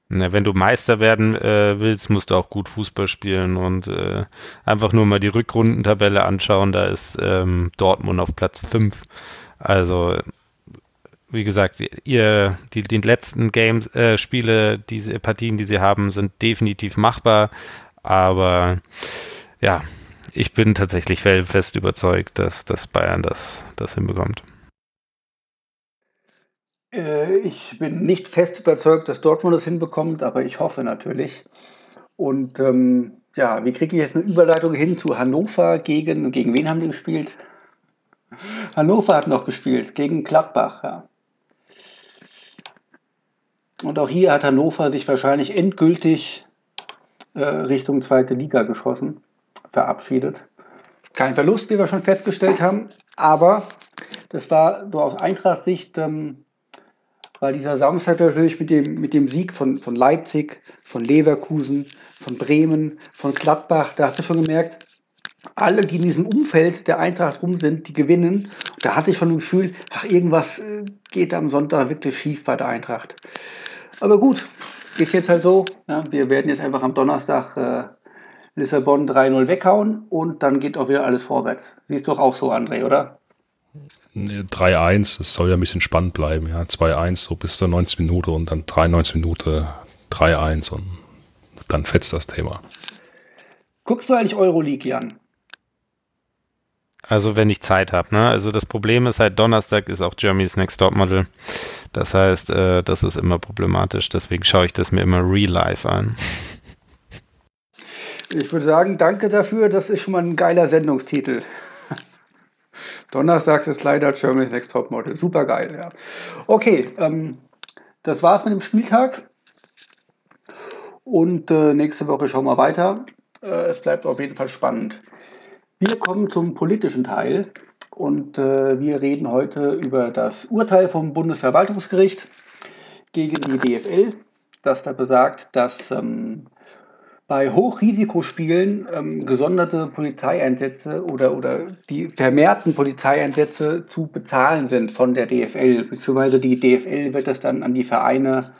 Na, wenn du Meister werden äh, willst, musst du auch gut Fußball spielen und äh, einfach nur mal die Rückrundentabelle anschauen. Da ist ähm, Dortmund auf Platz 5. Also wie gesagt, ihr, die, die letzten Games, äh, Spiele, diese Partien, die sie haben, sind definitiv machbar. Aber ja, ich bin tatsächlich fest überzeugt, dass, dass Bayern das, das hinbekommt. Äh, ich bin nicht fest überzeugt, dass Dortmund das hinbekommt, aber ich hoffe natürlich. Und ähm, ja, wie kriege ich jetzt eine Überleitung hin zu Hannover gegen, gegen wen haben die gespielt? Hannover hat noch gespielt, gegen Gladbach, ja. Und auch hier hat Hannover sich wahrscheinlich endgültig äh, Richtung zweite Liga geschossen, verabschiedet. Kein Verlust, wie wir schon festgestellt haben, aber das war so aus Eintracht-Sicht, ähm, war dieser Samstag natürlich mit dem, mit dem Sieg von, von Leipzig, von Leverkusen, von Bremen, von Gladbach, da hast du schon gemerkt, alle, die in diesem Umfeld der Eintracht rum sind, die gewinnen. Da hatte ich schon ein Gefühl, ach, irgendwas äh, geht am Sonntag wirklich schief bei der Eintracht. Aber gut, ist jetzt halt so. Ja, wir werden jetzt einfach am Donnerstag äh, Lissabon 3-0 weghauen und dann geht auch wieder alles vorwärts. Siehst du doch auch so, André, oder? 3-1, es soll ja ein bisschen spannend bleiben, ja. 2-1, so bis zur 90 Minute und dann 93 Minute 3-1 und dann fetzt das Thema. Guckst du eigentlich Euroleague, Jan? Also wenn ich Zeit habe, ne? Also das Problem ist halt, Donnerstag ist auch Germany's Next Top Model. Das heißt, äh, das ist immer problematisch. Deswegen schaue ich das mir immer real life an. Ich würde sagen, danke dafür. Das ist schon mal ein geiler Sendungstitel. Donnerstag ist leider Germany's Next Top Model. Super geil, ja. Okay, ähm, das war's mit dem Spieltag. Und äh, nächste Woche schauen wir weiter. Äh, es bleibt auf jeden Fall spannend. Wir kommen zum politischen Teil und äh, wir reden heute über das Urteil vom Bundesverwaltungsgericht gegen die DFL, das da besagt, dass ähm, bei Hochrisikospielen ähm, gesonderte Polizeieinsätze oder, oder die vermehrten Polizeieinsätze zu bezahlen sind von der DFL, beziehungsweise die DFL wird das dann an die Vereine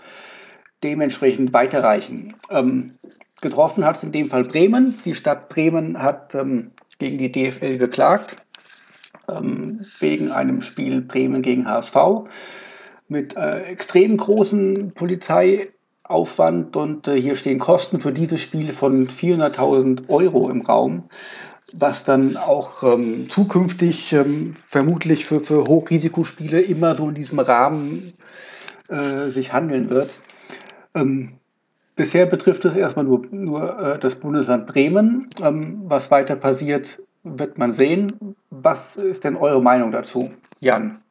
dementsprechend weiterreichen. Ähm, getroffen hat es in dem Fall Bremen. Die Stadt Bremen hat ähm, gegen die DFL geklagt, ähm, wegen einem Spiel Bremen gegen HSV mit äh, extrem großen Polizeiaufwand und äh, hier stehen Kosten für dieses Spiel von 400.000 Euro im Raum, was dann auch ähm, zukünftig ähm, vermutlich für, für Hochrisikospiele immer so in diesem Rahmen äh, sich handeln wird. Ähm, Bisher betrifft es erstmal nur, nur äh, das Bundesland Bremen. Ähm, was weiter passiert, wird man sehen. Was ist denn eure Meinung dazu, Jan?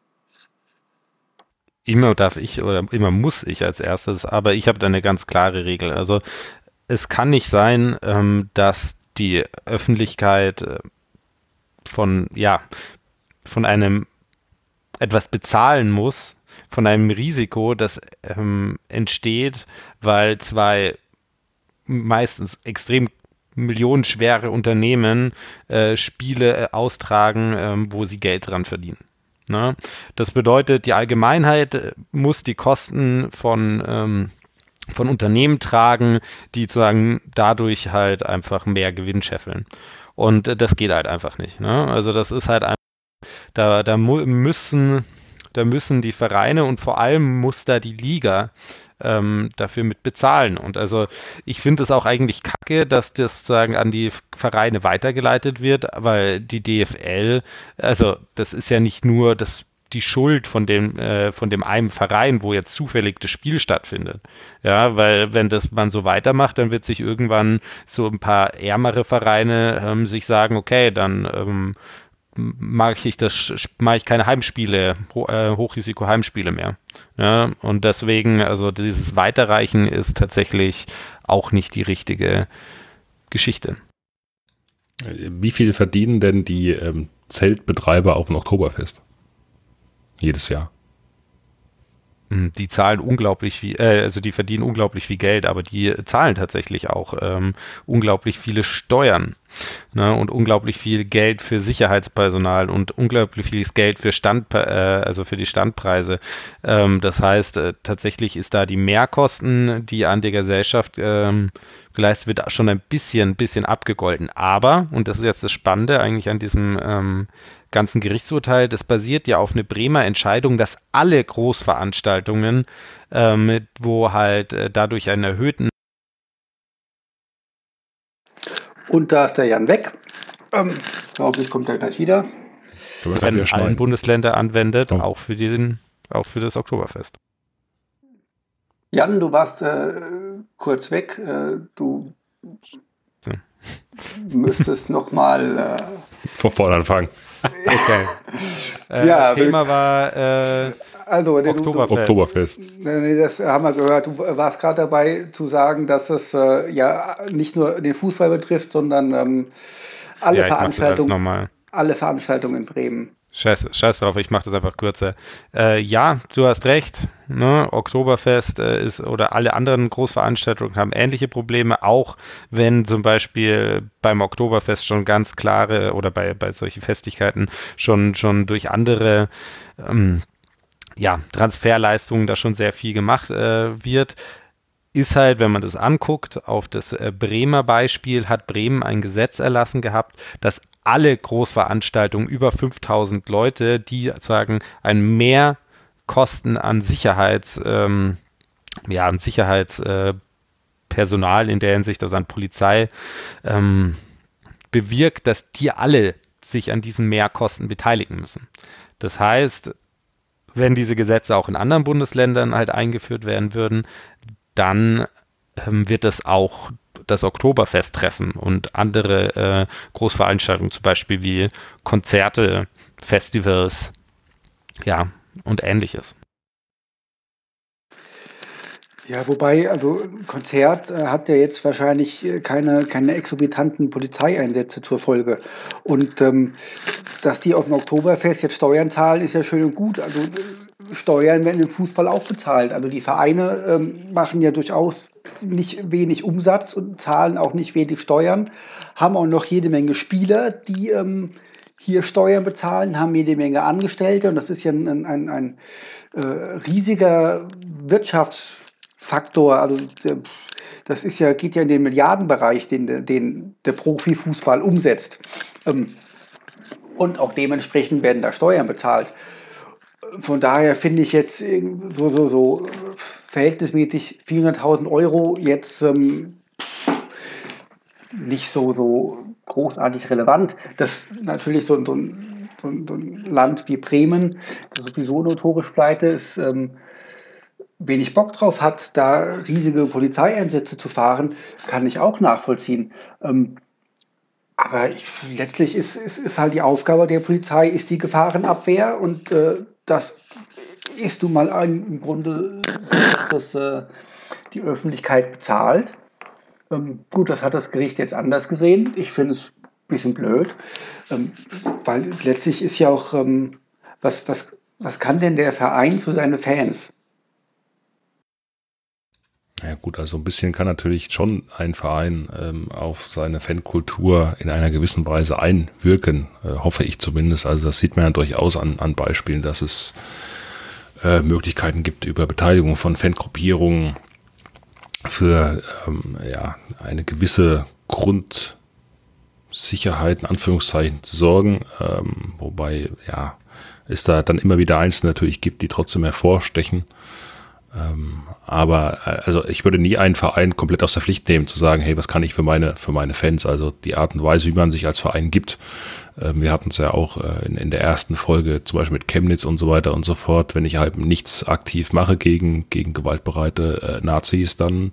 Immer darf ich oder immer muss ich als erstes, aber ich habe da eine ganz klare Regel. Also es kann nicht sein, ähm, dass die Öffentlichkeit äh, von, ja, von einem etwas bezahlen muss, von einem Risiko, das ähm, entsteht, weil zwei meistens extrem millionenschwere Unternehmen äh, Spiele äh, austragen, ähm, wo sie Geld dran verdienen. Ne? Das bedeutet, die Allgemeinheit äh, muss die Kosten von, ähm, von Unternehmen tragen, die sozusagen dadurch halt einfach mehr Gewinn scheffeln. Und äh, das geht halt einfach nicht. Ne? Also das ist halt einfach, da, da müssen da müssen die Vereine und vor allem muss da die Liga ähm, dafür mit bezahlen. Und also ich finde es auch eigentlich kacke, dass das sozusagen an die Vereine weitergeleitet wird, weil die DFL, also das ist ja nicht nur das die Schuld von dem, äh, von dem einen Verein, wo jetzt zufällig das Spiel stattfindet. Ja, weil wenn das man so weitermacht, dann wird sich irgendwann so ein paar ärmere Vereine ähm, sich sagen, okay, dann ähm, mag ich das, mag ich keine Heimspiele, äh, Hochrisiko-Heimspiele mehr. Ja, und deswegen, also dieses Weiterreichen ist tatsächlich auch nicht die richtige Geschichte. Wie viel verdienen denn die ähm, Zeltbetreiber auf dem Oktoberfest? Jedes Jahr. die zahlen unglaublich viel, äh, also die verdienen unglaublich viel Geld, aber die zahlen tatsächlich auch ähm, unglaublich viele Steuern. Ne, und unglaublich viel Geld für Sicherheitspersonal und unglaublich vieles Geld für Stand, äh, also für die Standpreise. Ähm, das heißt, äh, tatsächlich ist da die Mehrkosten, die an der Gesellschaft ähm, geleistet wird, schon ein bisschen, bisschen abgegolten. Aber, und das ist jetzt das Spannende eigentlich an diesem ähm, ganzen Gerichtsurteil, das basiert ja auf eine Bremer Entscheidung, dass alle Großveranstaltungen, ähm, wo halt äh, dadurch einen erhöhten Und da ist der Jan weg. Ähm, glaube ich, kommt er gleich wieder. in allen Bundesländern anwendet, oh. auch für den, auch für das Oktoberfest. Jan, du warst äh, kurz weg. Äh, du so. müsstest noch mal äh, von vorne anfangen. okay. (laughs) Äh, ja, Thema war äh, also, Oktoberfest. Oktoberfest. Das haben wir gehört. Du warst gerade dabei zu sagen, dass es äh, ja nicht nur den Fußball betrifft, sondern ähm, alle ja, Veranstaltungen. Alle Veranstaltungen in Bremen. Scheiß, scheiß drauf, ich mache das einfach kürzer. Äh, ja, du hast recht. Ne? Oktoberfest äh, ist oder alle anderen Großveranstaltungen haben ähnliche Probleme, auch wenn zum Beispiel beim Oktoberfest schon ganz klare oder bei, bei solchen Festlichkeiten schon, schon durch andere ähm, ja, Transferleistungen da schon sehr viel gemacht äh, wird, ist halt, wenn man das anguckt, auf das äh, Bremer Beispiel hat Bremen ein Gesetz erlassen gehabt, dass alle Großveranstaltungen über 5000 Leute, die sagen, ein Mehrkosten an Sicherheits, ähm, ja, an Sicherheitspersonal äh, in der Hinsicht, also an Polizei, ähm, bewirkt, dass die alle sich an diesen Mehrkosten beteiligen müssen. Das heißt, wenn diese Gesetze auch in anderen Bundesländern halt eingeführt werden würden, dann ähm, wird es auch das Oktoberfest treffen und andere äh, Großveranstaltungen, zum Beispiel wie Konzerte, Festivals, ja, und ähnliches. Ja, wobei, also ein Konzert äh, hat ja jetzt wahrscheinlich äh, keine, keine exorbitanten Polizeieinsätze zur Folge. Und ähm, dass die auf dem Oktoberfest jetzt Steuern zahlen, ist ja schön und gut. Also Steuern werden im Fußball auch bezahlt. Also die Vereine ähm, machen ja durchaus nicht wenig Umsatz und zahlen auch nicht wenig Steuern, haben auch noch jede Menge Spieler, die ähm, hier Steuern bezahlen, haben jede Menge Angestellte und das ist ja ein, ein, ein, ein äh, riesiger Wirtschafts Faktor, also das ist ja, geht ja in den Milliardenbereich, den, den der Profifußball umsetzt. Ähm, und auch dementsprechend werden da Steuern bezahlt. Von daher finde ich jetzt so, so, so verhältnismäßig 400.000 Euro jetzt ähm, nicht so, so großartig relevant. Das natürlich so, so, ein, so, ein, Land wie Bremen, das sowieso notorisch pleite ist, ähm, wenig Bock drauf hat, da riesige Polizeieinsätze zu fahren, kann ich auch nachvollziehen. Ähm, aber ich, letztlich ist, ist, ist halt die Aufgabe der Polizei, ist die Gefahrenabwehr und äh, das ist nun mal ein, im Grunde, dass äh, die Öffentlichkeit bezahlt. Ähm, gut, das hat das Gericht jetzt anders gesehen. Ich finde es ein bisschen blöd, ähm, weil letztlich ist ja auch, ähm, was, was, was kann denn der Verein für seine Fans? Ja gut, also ein bisschen kann natürlich schon ein Verein ähm, auf seine Fankultur in einer gewissen Weise einwirken, äh, hoffe ich zumindest. Also das sieht man ja durchaus an, an Beispielen, dass es äh, Möglichkeiten gibt über Beteiligung von Fangruppierungen für ähm, ja, eine gewisse Grundsicherheit in Anführungszeichen zu sorgen, ähm, wobei ja es da dann immer wieder Einzelne natürlich gibt, die trotzdem hervorstechen. Ähm, aber äh, also ich würde nie einen Verein komplett aus der Pflicht nehmen, zu sagen, hey, was kann ich für meine, für meine Fans? Also die Art und Weise, wie man sich als Verein gibt. Ähm, wir hatten es ja auch äh, in, in der ersten Folge, zum Beispiel mit Chemnitz und so weiter und so fort. Wenn ich halt nichts aktiv mache gegen, gegen gewaltbereite äh, Nazis, dann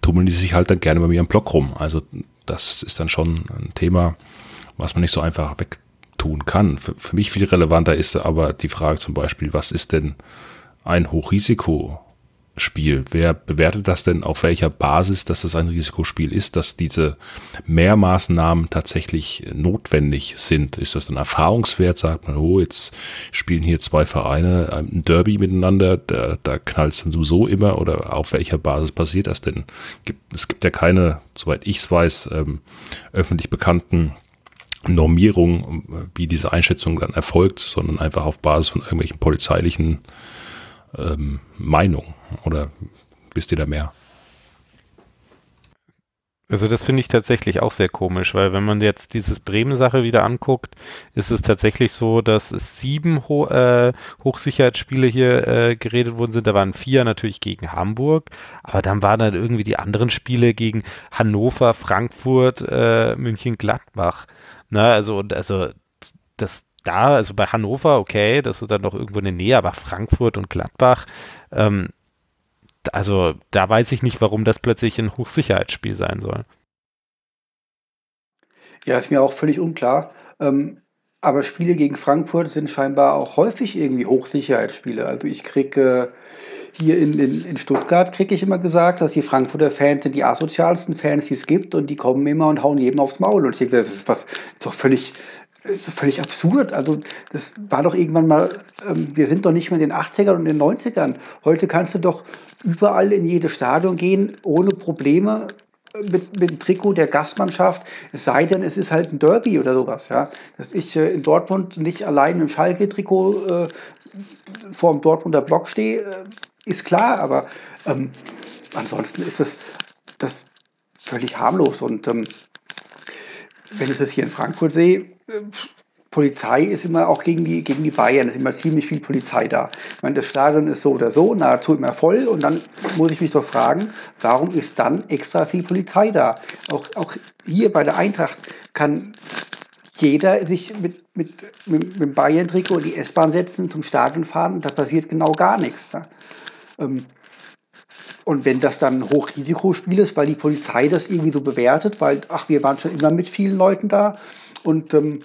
tummeln die sich halt dann gerne bei mir im Block rum. Also das ist dann schon ein Thema, was man nicht so einfach wegtun kann. Für, für mich viel relevanter ist aber die Frage zum Beispiel, was ist denn ein Hochrisiko Spiel. Wer bewertet das denn auf welcher Basis, dass das ein Risikospiel ist, dass diese Mehrmaßnahmen tatsächlich notwendig sind? Ist das ein Erfahrungswert? Sagt man, oh, jetzt spielen hier zwei Vereine ein Derby miteinander, da, da knallt es dann sowieso immer oder auf welcher Basis passiert das denn? Es gibt ja keine, soweit ich es weiß, ähm, öffentlich bekannten Normierung, wie diese Einschätzung dann erfolgt, sondern einfach auf Basis von irgendwelchen polizeilichen ähm, Meinungen. Oder wisst ihr da mehr? Also das finde ich tatsächlich auch sehr komisch, weil wenn man jetzt dieses Bremen-Sache wieder anguckt, ist es tatsächlich so, dass es sieben Ho äh, Hochsicherheitsspiele hier äh, geredet worden sind. Da waren vier natürlich gegen Hamburg, aber dann waren dann irgendwie die anderen Spiele gegen Hannover, Frankfurt, äh, München, Gladbach. Na, also, also das da, also bei Hannover, okay, das ist dann noch irgendwo in der Nähe, aber Frankfurt und Gladbach, ähm, also da weiß ich nicht, warum das plötzlich ein Hochsicherheitsspiel sein soll. Ja, ist mir auch völlig unklar. Ähm, aber Spiele gegen Frankfurt sind scheinbar auch häufig irgendwie Hochsicherheitsspiele. Also ich kriege äh, hier in, in, in Stuttgart kriege ich immer gesagt, dass die Frankfurter Fans sind die asozialsten Fans, die es gibt und die kommen immer und hauen jedem aufs Maul. Und ich denke, das ist, was, ist doch völlig, ist völlig absurd. Also das war doch irgendwann mal, ähm, wir sind doch nicht mehr in den 80ern und den 90ern. Heute kannst du doch überall in jedes Stadion gehen, ohne Probleme äh, mit, mit dem Trikot der Gastmannschaft, es sei denn, es ist halt ein Derby oder sowas, ja. Dass ich äh, in Dortmund nicht allein im Schalke-Trikot äh, vor dem Dortmunder Block stehe, äh, ist klar, aber ähm, ansonsten ist das, das völlig harmlos und ähm, wenn ich das hier in Frankfurt sehe, äh, Polizei ist immer auch gegen die, gegen die Bayern, ist immer ziemlich viel Polizei da. Ich meine, das Stadion ist so oder so, nahezu immer voll und dann muss ich mich doch fragen, warum ist dann extra viel Polizei da? Auch, auch hier bei der Eintracht kann jeder sich mit, mit, mit, mit dem Bayern-Trikot in die S-Bahn setzen, zum Stadion fahren und da passiert genau gar nichts. Ne? Ähm, und wenn das dann ein Hochrisikospiel ist, weil die Polizei das irgendwie so bewertet, weil, ach, wir waren schon immer mit vielen Leuten da und ähm,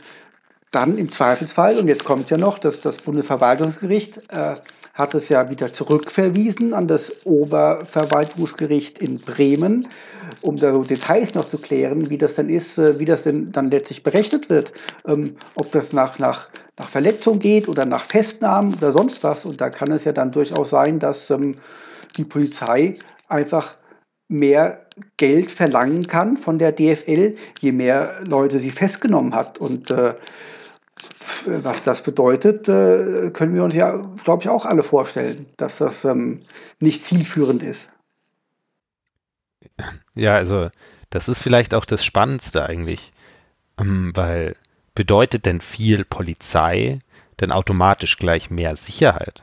dann im Zweifelsfall, und jetzt kommt ja noch, dass das Bundesverwaltungsgericht äh, hat es ja wieder zurückverwiesen an das Oberverwaltungsgericht in Bremen, um da so Details noch zu klären, wie das dann ist, äh, wie das denn dann letztlich berechnet wird, ähm, ob das nach, nach, nach Verletzung geht oder nach Festnahmen oder sonst was. Und da kann es ja dann durchaus sein, dass ähm, die Polizei einfach mehr Geld verlangen kann von der DFL, je mehr Leute sie festgenommen hat. Und äh, was das bedeutet, äh, können wir uns ja, glaube ich, auch alle vorstellen, dass das ähm, nicht zielführend ist. Ja, also das ist vielleicht auch das Spannendste eigentlich, ähm, weil bedeutet denn viel Polizei denn automatisch gleich mehr Sicherheit?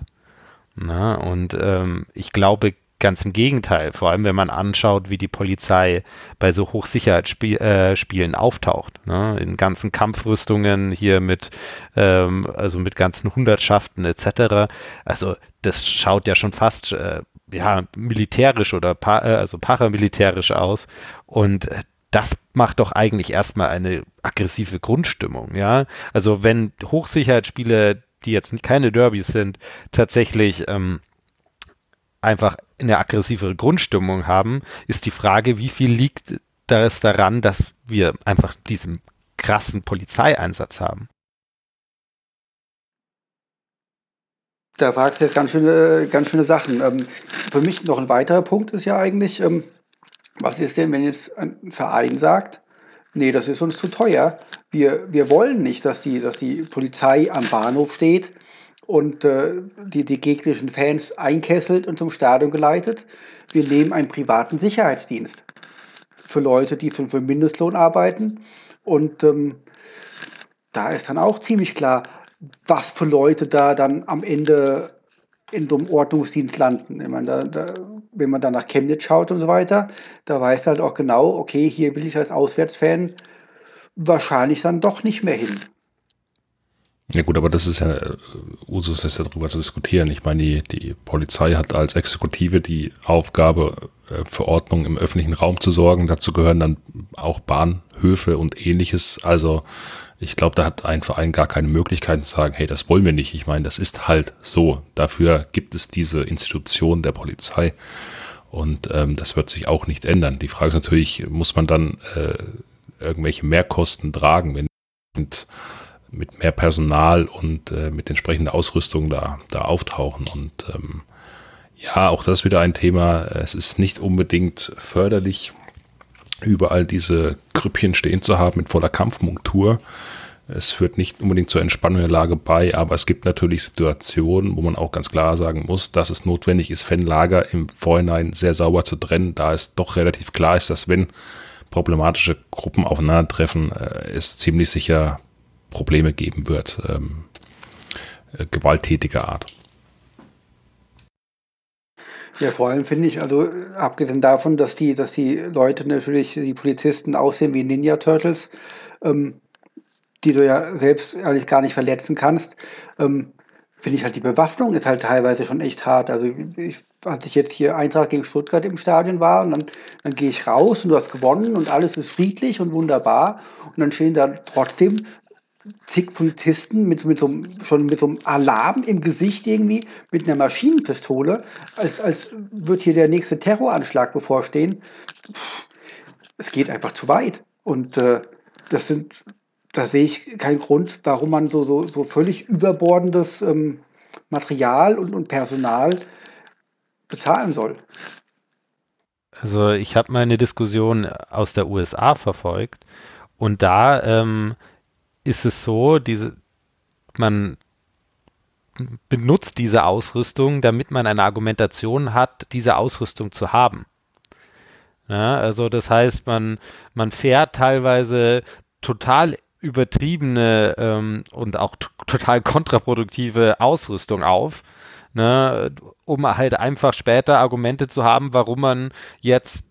Na, und ähm, ich glaube ganz im Gegenteil, vor allem wenn man anschaut, wie die Polizei bei so Hochsicherheitsspielen äh, auftaucht. Ne? In ganzen Kampfrüstungen hier mit, ähm, also mit ganzen Hundertschaften etc. Also das schaut ja schon fast äh, ja, militärisch oder pa äh, also paramilitärisch aus. Und äh, das macht doch eigentlich erstmal eine aggressive Grundstimmung, ja. Also wenn Hochsicherheitsspiele die jetzt keine Derbys sind, tatsächlich ähm, einfach eine aggressivere Grundstimmung haben, ist die Frage, wie viel liegt das daran, dass wir einfach diesen krassen Polizeieinsatz haben. Da fragst du jetzt ganz schöne, ganz schöne Sachen. Ähm, für mich noch ein weiterer Punkt ist ja eigentlich, ähm, was ist denn, wenn jetzt ein Verein sagt, nee, das ist uns zu teuer, wir, wir wollen nicht, dass die, dass die Polizei am Bahnhof steht und äh, die, die gegnerischen Fans einkesselt und zum Stadion geleitet. Wir nehmen einen privaten Sicherheitsdienst für Leute, die für, für Mindestlohn arbeiten. Und ähm, da ist dann auch ziemlich klar, was für Leute da dann am Ende in so einem Ordnungsdienst landen. Wenn man, da, da, wenn man da nach Chemnitz schaut und so weiter, da weiß halt auch genau, okay, hier will ich als Auswärtsfan wahrscheinlich dann doch nicht mehr hin. Ja gut, aber das ist ja äh, Usus, ist ja darüber zu diskutieren. Ich meine, die, die Polizei hat als Exekutive die Aufgabe, äh, für Ordnung im öffentlichen Raum zu sorgen. Dazu gehören dann auch Bahnhöfe und ähnliches. Also Ich glaube, da hat ein Verein gar keine Möglichkeit zu sagen, hey, das wollen wir nicht. Ich meine, das ist halt so. Dafür gibt es diese Institution der Polizei. Und ähm, das wird sich auch nicht ändern. Die Frage ist natürlich, muss man dann äh, irgendwelche Mehrkosten tragen, wenn mit, mit mehr Personal und äh, mit entsprechender Ausrüstung da, da auftauchen. Und ähm, ja, auch das ist wieder ein Thema. Es ist nicht unbedingt förderlich, überall diese Grüppchen stehen zu haben mit voller Kampfmontur. Es führt nicht unbedingt zur Entspannung der Lage bei, aber es gibt natürlich Situationen, wo man auch ganz klar sagen muss, dass es notwendig ist, Fanlager im Vorhinein sehr sauber zu trennen, da es doch relativ klar ist, dass wenn problematische Gruppen aufeinandertreffen, äh, es ziemlich sicher Probleme geben wird, ähm, äh, gewalttätiger Art. Ja, vor allem finde ich, also abgesehen davon, dass die, dass die Leute natürlich, die Polizisten aussehen wie Ninja Turtles, ähm, die du ja selbst eigentlich gar nicht verletzen kannst, ähm, finde ich halt die Bewaffnung ist halt teilweise schon echt hart. Also ich, als ich jetzt hier Eintracht gegen Stuttgart im Stadion war und dann, dann gehe ich raus und du hast gewonnen und alles ist friedlich und wunderbar und dann stehen da trotzdem zig Polizisten mit, mit so, schon mit so einem Alarm im Gesicht irgendwie, mit einer Maschinenpistole, als, als wird hier der nächste Terroranschlag bevorstehen. Es geht einfach zu weit. Und äh, das sind, da sehe ich keinen Grund, warum man so, so, so völlig überbordendes ähm, Material und, und Personal bezahlen soll. Also ich habe mal eine Diskussion aus der USA verfolgt und da ähm, ist es so, diese, man benutzt diese Ausrüstung, damit man eine Argumentation hat, diese Ausrüstung zu haben. Ja, also das heißt, man, man fährt teilweise total übertriebene ähm, und auch total kontraproduktive Ausrüstung auf, ne, um halt einfach später Argumente zu haben, warum man jetzt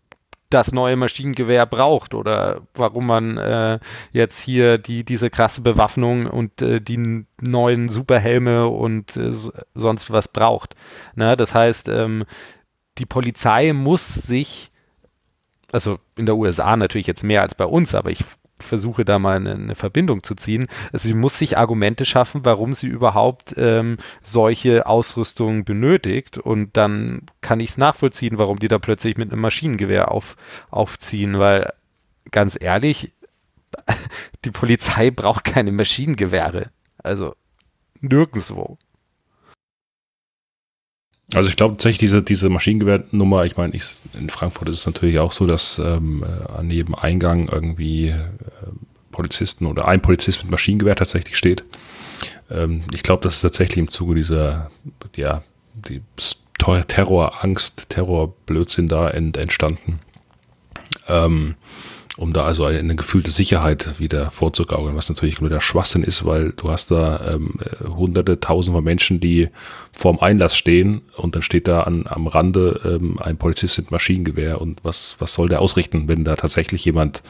das neue Maschinengewehr braucht oder warum man äh, jetzt hier die, diese krasse Bewaffnung und äh, die neuen Superhelme und äh, sonst was braucht. Na, das heißt, ähm, die Polizei muss sich, also in der USA natürlich jetzt mehr als bei uns, aber ich versuche da mal eine, eine, Verbindung zu ziehen. Also sie muss sich Argumente schaffen, warum sie überhaupt ähm, solche Ausrüstung benötigt und dann kann ich es nachvollziehen, warum die da plötzlich mit einem Maschinengewehr auf, aufziehen, weil ganz ehrlich, (laughs) die Polizei braucht keine Maschinengewehre. Also nirgendwo. Also ich glaube tatsächlich diese, diese Maschinengewehrnummer, ich meine, in Frankfurt ist es natürlich auch so, dass ähm, äh, an jedem Eingang irgendwie äh, Polizisten oder ein Polizist mit Maschinengewehr tatsächlich steht. Ähm, ich glaube, das ist tatsächlich im Zuge dieser, ja, die Terrorangst, Terrorblödsinn da ent, entstanden. Ähm, um da also eine, eine gefühlte Sicherheit wieder vorzugaukeln, was natürlich nur der Schwachsinn ist, weil du hast da ähm, hunderte, tausende Menschen, die vorm Einlass stehen und dann steht da an, am Rande ähm, ein Polizist mit Maschinengewehr und was, was soll der ausrichten, wenn da tatsächlich jemand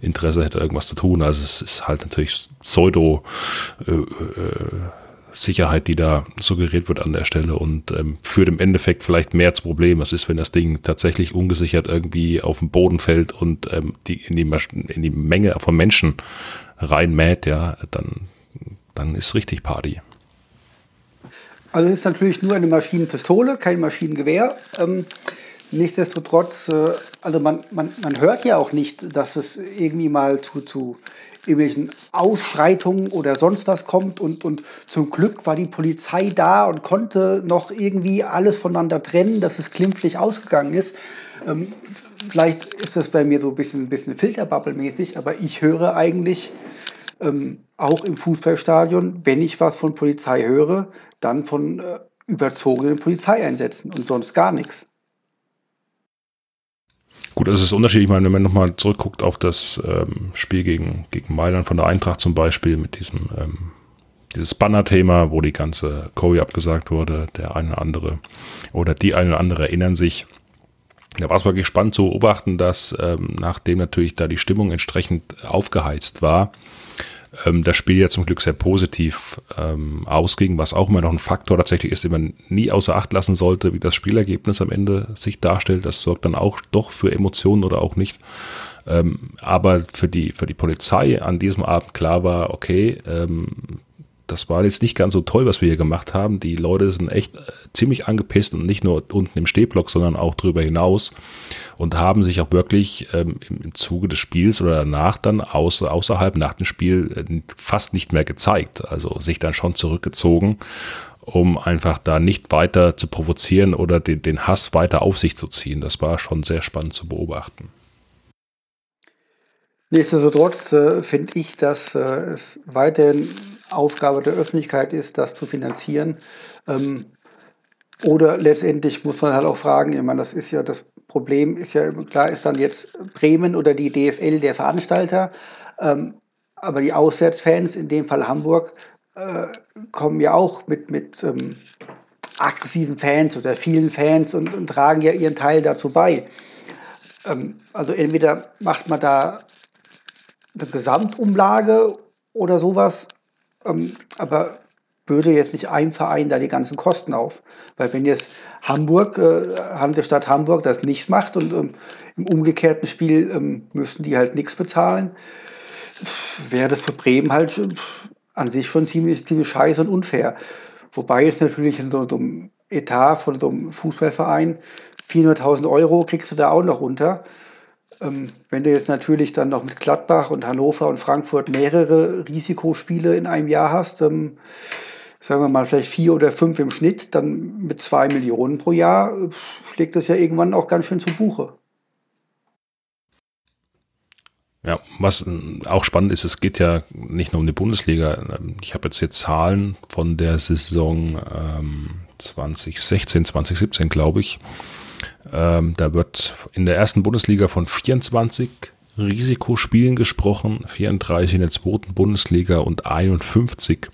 Interesse hätte, irgendwas zu tun? Also es ist halt natürlich Pseudo äh, äh, Sicherheit, die da suggeriert wird an der Stelle und ähm, führt im Endeffekt vielleicht mehr zu Problemen. Was ist, wenn das Ding tatsächlich ungesichert irgendwie auf den Boden fällt und ähm, die, in, die in die Menge von Menschen reinmäht, ja, dann, dann ist richtig Party. Also es ist natürlich nur eine Maschinenpistole, kein Maschinengewehr. Ähm, nichtsdestotrotz, äh, also man, man, man hört ja auch nicht, dass es irgendwie mal zu, zu irgendwelchen Ausschreitungen oder sonst was kommt. Und, und zum Glück war die Polizei da und konnte noch irgendwie alles voneinander trennen, dass es klimpflich ausgegangen ist. Ähm, vielleicht ist das bei mir so ein bisschen, bisschen Filterbubble-mäßig, aber ich höre eigentlich ähm, auch im Fußballstadion, wenn ich was von Polizei höre, dann von äh, überzogenen Polizeieinsätzen und sonst gar nichts. Gut, das ist unterschiedlich. Ich meine, wenn man nochmal zurückguckt auf das ähm, Spiel gegen, gegen Mailand von der Eintracht zum Beispiel mit diesem ähm, dieses Banner-Thema, wo die ganze Choreo abgesagt wurde, der eine oder andere oder die eine oder andere erinnern sich. Da war es wirklich spannend zu beobachten, dass ähm, nachdem natürlich da die Stimmung entsprechend aufgeheizt war, ähm, das Spiel ja zum Glück sehr positiv ähm, ausging, was auch immer noch ein Faktor tatsächlich ist, den man nie außer Acht lassen sollte, wie das Spielergebnis am Ende sich darstellt. Das sorgt dann auch doch für Emotionen oder auch nicht. Ähm, aber für die, für die Polizei an diesem Abend klar war, okay, ähm, das war jetzt nicht ganz so toll, was wir hier gemacht haben. Die Leute sind echt äh, ziemlich angepisst und nicht nur unten im Stehblock, sondern auch darüber hinaus und haben sich auch wirklich ähm, im, Zuge des Spiels oder danach dann außer, außerhalb nach dem Spiel äh, fast nicht mehr gezeigt. Also sich dann schon zurückgezogen, um einfach da nicht weiter zu provozieren oder den, den Hass weiter auf sich zu ziehen. Das war schon sehr spannend zu beobachten. Nichtsdestotrotz äh, finde ich, dass äh, es weiterhin Aufgabe der Öffentlichkeit ist, das zu finanzieren. Ähm, oder letztendlich muss man halt auch fragen, ich meine, das ist ja das Problem, ist ja klar, ist dann jetzt Bremen oder die DFL der Veranstalter, ähm, aber die Auswärtsfans, in dem Fall Hamburg, äh, kommen ja auch mit, mit ähm, aggressiven Fans oder vielen Fans und, und, tragen ja ihren Teil dazu bei. Ähm, also entweder macht man da eine Gesamtumlage oder sowas, ähm, aber würde jetzt nicht ein Verein da die ganzen Kosten auf. Weil wenn jetzt Hamburg, äh, Hansestadt Hamburg das nicht macht und ähm, im umgekehrten Spiel ähm, müssten die halt nichts bezahlen, wäre das für Bremen halt schon, an sich schon ziemlich, ziemlich scheiße und unfair. Wobei jetzt natürlich in so, einem Etat von so einem Fußballverein 400.000 Euro kriegst du da auch noch unter. Ähm, wenn du jetzt natürlich dann noch mit Gladbach und Hannover und Frankfurt mehrere Risikospiele in einem Jahr hast, ähm, sagen wir mal vielleicht vier oder fünf im Schnitt, dann mit zwei Millionen pro Jahr äh, schlägt das ja irgendwann auch ganz schön zu Buche. Ja, was äh, auch spannend ist, es geht ja nicht nur um die Bundesliga. Ich habe jetzt hier Zahlen von der Saison ähm, 2016, 2017, glaube ich. Ähm, da wird in der ersten Bundesliga von 24 Risikospielen gesprochen, 34 in der zweiten Bundesliga und 51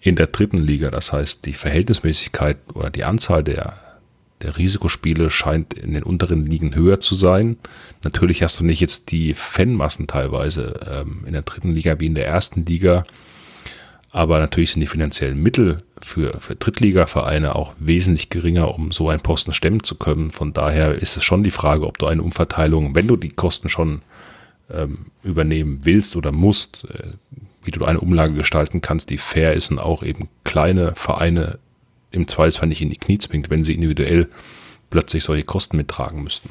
in der dritten Liga. Das heißt, die Verhältnismäßigkeit oder die Anzahl der, der Risikospiele scheint in den unteren Ligen höher zu sein. Natürlich hast du nicht jetzt die Fanmassen teilweise ähm, in der dritten Liga wie in der ersten Liga. Aber natürlich sind die finanziellen Mittel für, für Drittligavereine auch wesentlich geringer, um so einen Posten stemmen zu können. Von daher ist es schon die Frage, ob du eine Umverteilung, wenn du die Kosten schon ähm, übernehmen willst oder musst, äh, wie du eine Umlage gestalten kannst, die fair ist und auch eben kleine Vereine im Zweifelsfall nicht in die Knie zwingt, wenn sie individuell plötzlich solche Kosten mittragen müssten.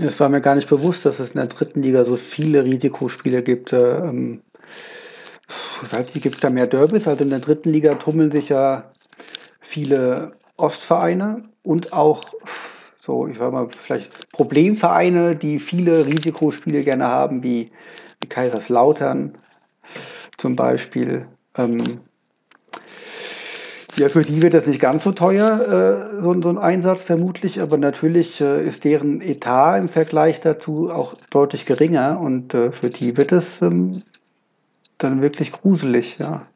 Es war mir gar nicht bewusst, dass es in der dritten Liga so viele Risikospiele gibt. Ähm, nicht, gibt es da mehr Derbys? Also in der dritten Liga tummeln sich ja viele Ostvereine und auch so, ich sag mal, vielleicht Problemvereine, die viele Risikospiele gerne haben, wie, wie Kaiserslautern zum Beispiel. Ähm, ja, für die wird das nicht ganz so teuer, äh, so, so, ein Einsatz vermutlich, aber natürlich äh, ist deren Etat im Vergleich dazu auch deutlich geringer und äh, für die wird es ähm, dann wirklich gruselig, ja.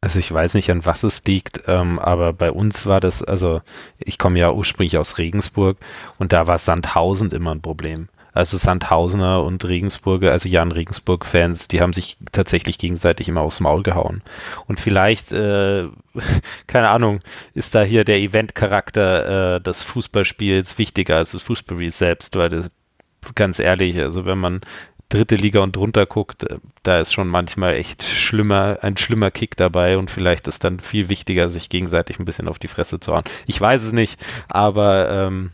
Also ich weiß nicht, an was es liegt, ähm, aber bei uns war das, also ich komme ja ursprünglich aus Regensburg und da war Sandhausen immer ein Problem. Also Sandhausener und Regensburger, also Jan Regensburg-Fans, die haben sich tatsächlich gegenseitig immer aufs Maul gehauen. Und vielleicht, äh, (laughs) keine Ahnung, ist da hier der Eventcharakter äh, des Fußballspiels wichtiger als das Fußballspiel selbst, weil das, ganz ehrlich, also wenn man dritte Liga und drunter guckt, äh, da ist schon manchmal echt schlimmer, ein schlimmer Kick dabei und vielleicht ist dann viel wichtiger, sich gegenseitig ein bisschen auf die Fresse zu hauen. Ich weiß es nicht, aber ähm,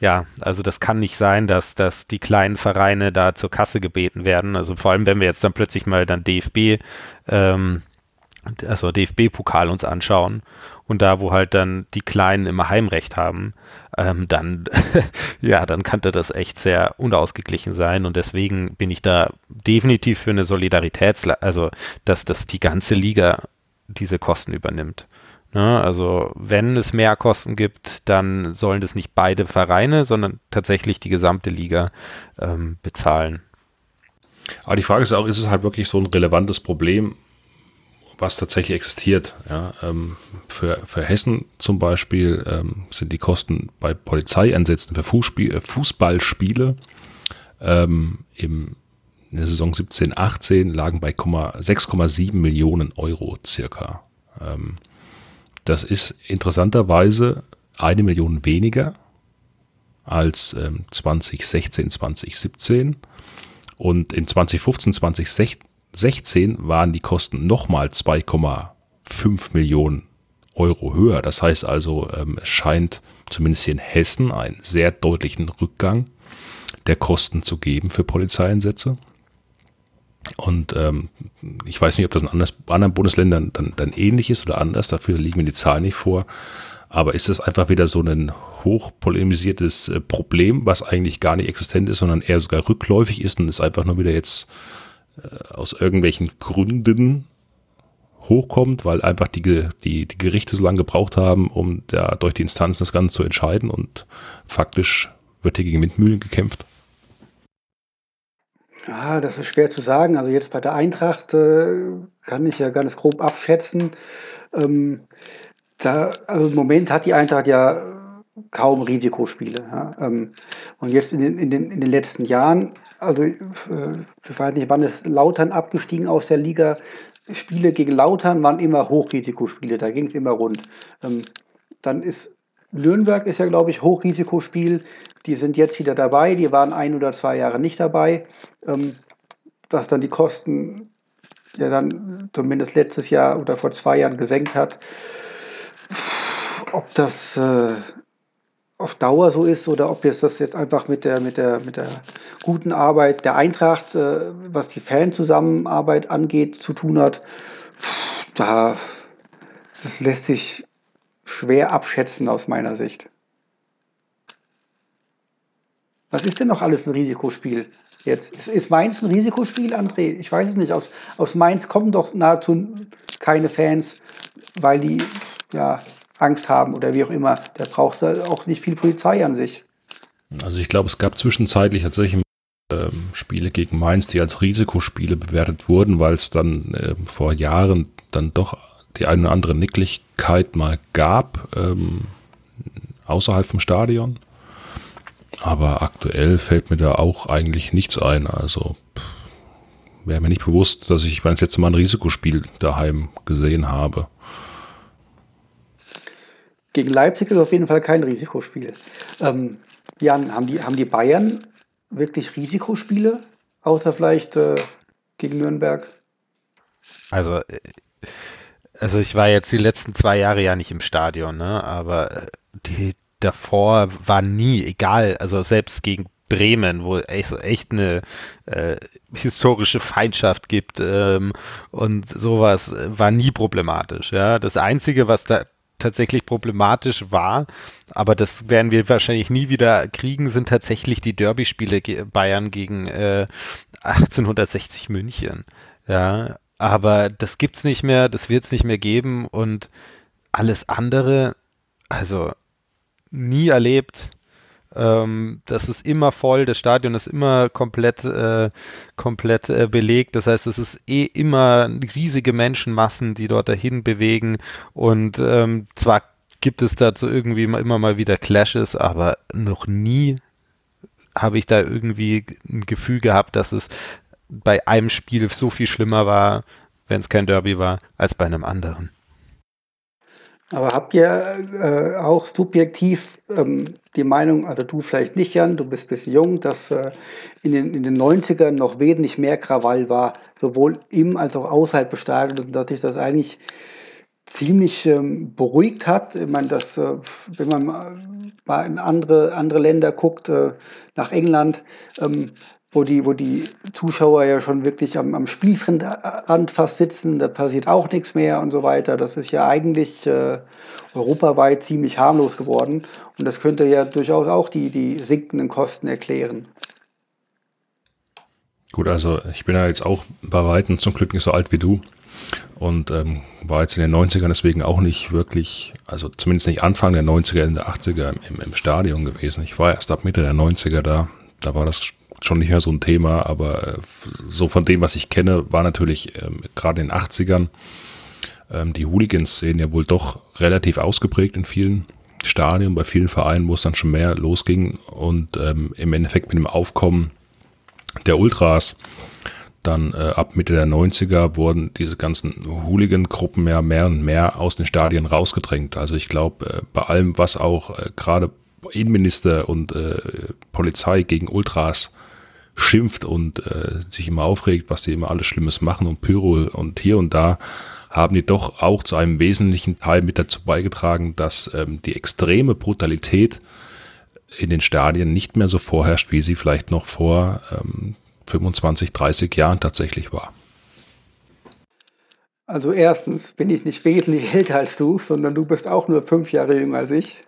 ja, also das kann nicht sein, dass, dass die kleinen Vereine da zur Kasse gebeten werden. Also vor allem, wenn wir jetzt dann plötzlich mal dann DFB, ähm, also DFB-Pokal uns anschauen und da, wo halt dann die Kleinen immer Heimrecht haben, ähm, dann, (laughs) ja, dann könnte das echt sehr unausgeglichen sein und deswegen bin ich da definitiv für eine Solidaritäts, also dass, dass die ganze Liga diese Kosten übernimmt. Ne? Also wenn es mehr Kosten gibt, dann sollen das nicht beide Vereine, sondern tatsächlich die gesamte Liga ähm, bezahlen. Aber die Frage ist auch, ist es halt wirklich so ein relevantes Problem, was tatsächlich existiert. Ja, ähm, für, für Hessen zum Beispiel ähm, sind die Kosten bei Polizeieinsätzen für Fußspiel, äh, Fußballspiele ähm, im, in der Saison 17, 18 lagen bei 6,7 Millionen Euro circa. Ähm, das ist interessanterweise eine Million weniger als ähm, 2016, 2017. Und in 2015, 2016 waren die Kosten nochmal 2,5 Millionen Euro höher. Das heißt also, ähm, es scheint zumindest hier in Hessen einen sehr deutlichen Rückgang der Kosten zu geben für Polizeieinsätze. Und ähm, ich weiß nicht, ob das in anderen Bundesländern dann, dann ähnlich ist oder anders, dafür liegen mir die Zahlen nicht vor. Aber ist das einfach wieder so ein hochpolemisiertes äh, Problem, was eigentlich gar nicht existent ist, sondern eher sogar rückläufig ist und ist einfach nur wieder jetzt aus irgendwelchen Gründen hochkommt, weil einfach die, die, die Gerichte so lange gebraucht haben, um da durch die Instanzen das Ganze zu entscheiden und faktisch wird hier gegen Windmühlen gekämpft? Ja, das ist schwer zu sagen. Also jetzt bei der Eintracht äh, kann ich ja ganz grob abschätzen. Ähm, da, also im Moment hat die Eintracht ja kaum Risikospiele. Ja? Ähm, und jetzt in den, in, den, in den letzten Jahren, also äh, ich weiß nicht, wann ist Lautern abgestiegen aus der Liga. Spiele gegen Lautern waren immer Hochrisikospiele, da ging es immer rund. Ähm, dann ist Nürnberg ist ja, glaube ich, Hochrisikospiel. Die sind jetzt wieder dabei. Die waren ein oder zwei Jahre nicht dabei. Ähm, was dann die Kosten ja dann zumindest letztes Jahr oder vor zwei Jahren gesenkt hat. Ob das äh, auf Dauer so ist oder ob jetzt das jetzt einfach mit der, mit der, mit der guten Arbeit der Eintracht, äh, was die Fanzusammenarbeit angeht, zu tun hat, da das lässt sich schwer abschätzen aus meiner Sicht. Was ist denn noch alles ein Risikospiel jetzt? Ist, ist Mainz ein Risikospiel, André? Ich weiß es nicht. Aus, aus Mainz kommen doch nahezu keine Fans, weil die ja, Angst haben oder wie auch immer. Da braucht es auch nicht viel Polizei an sich. Also ich glaube, es gab zwischenzeitlich tatsächlich ähm, Spiele gegen Mainz, die als Risikospiele bewertet wurden, weil es dann äh, vor Jahren dann doch die eine oder andere Nicklichkeit mal gab, ähm, außerhalb vom Stadion. Aber aktuell fällt mir da auch eigentlich nichts ein. Also wäre mir nicht bewusst, dass ich das letzte Mal ein Risikospiel daheim gesehen habe. Gegen Leipzig ist auf jeden Fall kein Risikospiel. Ähm, Jan, haben die, haben die Bayern wirklich Risikospiele, außer vielleicht äh, gegen Nürnberg? Also äh, also ich war jetzt die letzten zwei Jahre ja nicht im Stadion, ne? aber äh, die davor war nie, egal, also selbst gegen Bremen, wo es echt eine äh, historische Feindschaft gibt ähm, und sowas, war nie problematisch. Ja, das Einzige, was da tatsächlich problematisch war, aber das werden wir wahrscheinlich nie wieder kriegen, sind tatsächlich die Derby-Spiele Bayern gegen äh, 1860 München. Ja, aber das gibt's nicht mehr, das wird's nicht mehr geben und alles andere, also nie erlebt. Ähm, das ist immer voll, das Stadion ist immer komplett, äh, komplett äh, belegt. Das heißt, es ist eh immer riesige Menschenmassen, die dort dahin bewegen. Und ähm, zwar gibt es dazu irgendwie immer mal wieder Clashes, aber noch nie habe ich da irgendwie ein Gefühl gehabt, dass es bei einem Spiel so viel schlimmer war, wenn es kein Derby war, als bei einem anderen. Aber habt ihr äh, auch subjektiv ähm, die Meinung, also du vielleicht nicht, Jan, du bist ein bisschen jung, dass äh, in, den, in den 90ern noch wesentlich mehr Krawall war, sowohl im als auch außerhalb des Stadions, und dass sich das eigentlich ziemlich ähm, beruhigt hat. Ich meine, dass, äh, wenn man mal in andere, andere Länder guckt, äh, nach England, ähm, wo die, wo die Zuschauer ja schon wirklich am, am Spielfeldrand fast sitzen, da passiert auch nichts mehr und so weiter. Das ist ja eigentlich äh, europaweit ziemlich harmlos geworden und das könnte ja durchaus auch die, die sinkenden Kosten erklären. Gut, also ich bin ja jetzt auch bei Weitem zum Glück nicht so alt wie du und ähm, war jetzt in den 90ern deswegen auch nicht wirklich, also zumindest nicht Anfang der 90er, Ende der 80er im, im Stadion gewesen. Ich war erst ab Mitte der 90er da. Da war das schon nicht mehr so ein Thema, aber äh, so von dem, was ich kenne, war natürlich ähm, gerade in den 80ern ähm, die Hooligan-Szene ja wohl doch relativ ausgeprägt in vielen Stadien, bei vielen Vereinen, wo es dann schon mehr losging und ähm, im Endeffekt mit dem Aufkommen der Ultras dann äh, ab Mitte der 90er wurden diese ganzen Hooligan-Gruppen ja mehr und mehr aus den Stadien rausgedrängt. Also ich glaube, äh, bei allem, was auch äh, gerade Innenminister und äh, Polizei gegen Ultras schimpft und äh, sich immer aufregt, was die immer alles Schlimmes machen und Pyro und hier und da, haben die doch auch zu einem wesentlichen Teil mit dazu beigetragen, dass ähm, die extreme Brutalität in den Stadien nicht mehr so vorherrscht, wie sie vielleicht noch vor ähm, 25, 30 Jahren tatsächlich war. Also erstens bin ich nicht wesentlich (laughs) älter als du, sondern du bist auch nur fünf Jahre jünger als ich.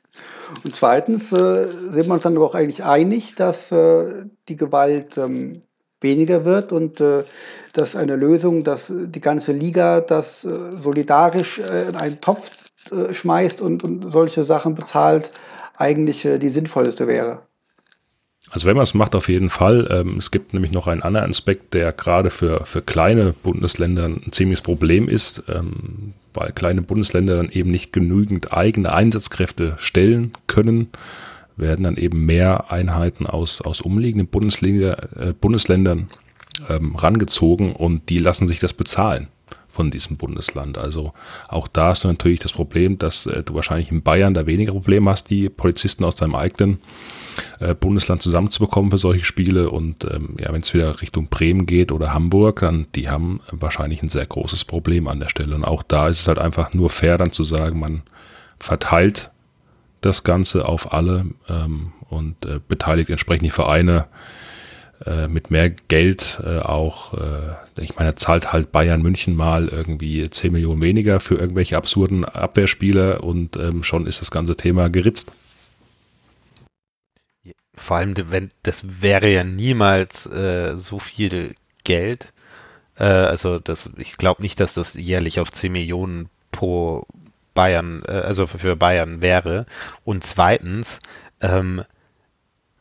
Und zweitens äh, sind wir uns dann aber auch eigentlich einig, dass äh, die Gewalt ähm, weniger wird und äh, dass eine Lösung, dass die ganze Liga das äh, solidarisch äh, in einen Topf äh, schmeißt und, und solche Sachen bezahlt, eigentlich die sinnvollste wäre. Also wenn man es macht, auf jeden Fall. Ähm, es gibt nämlich noch einen anderen Aspekt, der gerade für, für kleine Bundesländer ein ziemliches Problem ist, ähm, weil kleine Bundesländer dann eben nicht genügend eigene Einsatzkräfte stellen können, werden dann eben mehr Einheiten aus, aus umliegenden Bundesliga, äh, Bundesländern ähm, rangezogen und die lassen sich das bezahlen von diesem Bundesland. Also auch da ist natürlich das Problem, dass äh, du wahrscheinlich in Bayern da weniger Probleme hast, die Polizisten aus deinem eigenen äh, Bundesland zusammenzubekommen für solche Spiele. Und ähm, ja, wenn es wieder Richtung Bremen geht oder Hamburg, dann die haben wahrscheinlich ein sehr großes Problem an der Stelle. Und auch da ist es halt einfach nur fair, dann zu sagen, man verteilt das Ganze auf alle ähm, und äh, beteiligt entsprechend die Vereine äh, mit mehr Geld äh, auch, äh, ich meine, zahlt halt Bayern München mal irgendwie 10 Millionen weniger für irgendwelche absurden Abwehrspieler und ähm, schon ist das ganze Thema geritzt. Vor allem, wenn das wäre ja niemals äh, so viel Geld. Äh, also das, ich glaube nicht, dass das jährlich auf 10 Millionen pro Bayern, äh, also für Bayern wäre. Und zweitens, ähm,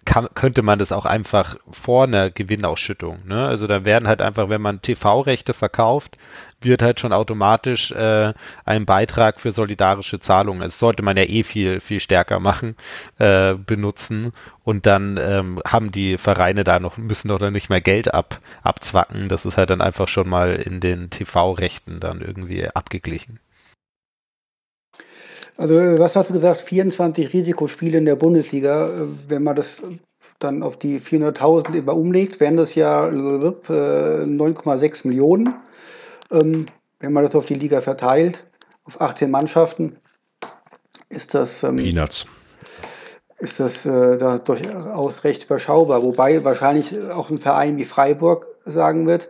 kann, könnte man das auch einfach vor einer Gewinnausschüttung. Ne? Also da werden halt einfach, wenn man TV-Rechte verkauft, wird halt schon automatisch äh, ein Beitrag für solidarische Zahlungen. Das sollte man ja eh viel, viel stärker machen, äh, benutzen. Und dann ähm, haben die Vereine da noch, müssen doch dann nicht mehr Geld ab, abzwacken. Das ist halt dann einfach schon mal in den TV-Rechten dann irgendwie abgeglichen. Also, was hast du gesagt? 24 Risikospiele in der Bundesliga. Wenn man das dann auf die 400.000 immer umlegt, wären das ja 9,6 äh, Millionen. Ähm, wenn man das auf die Liga verteilt, auf 18 Mannschaften, ist das. Ähm, Peanuts. Ist das äh, da durchaus recht überschaubar. Wobei wahrscheinlich auch ein Verein wie Freiburg sagen wird,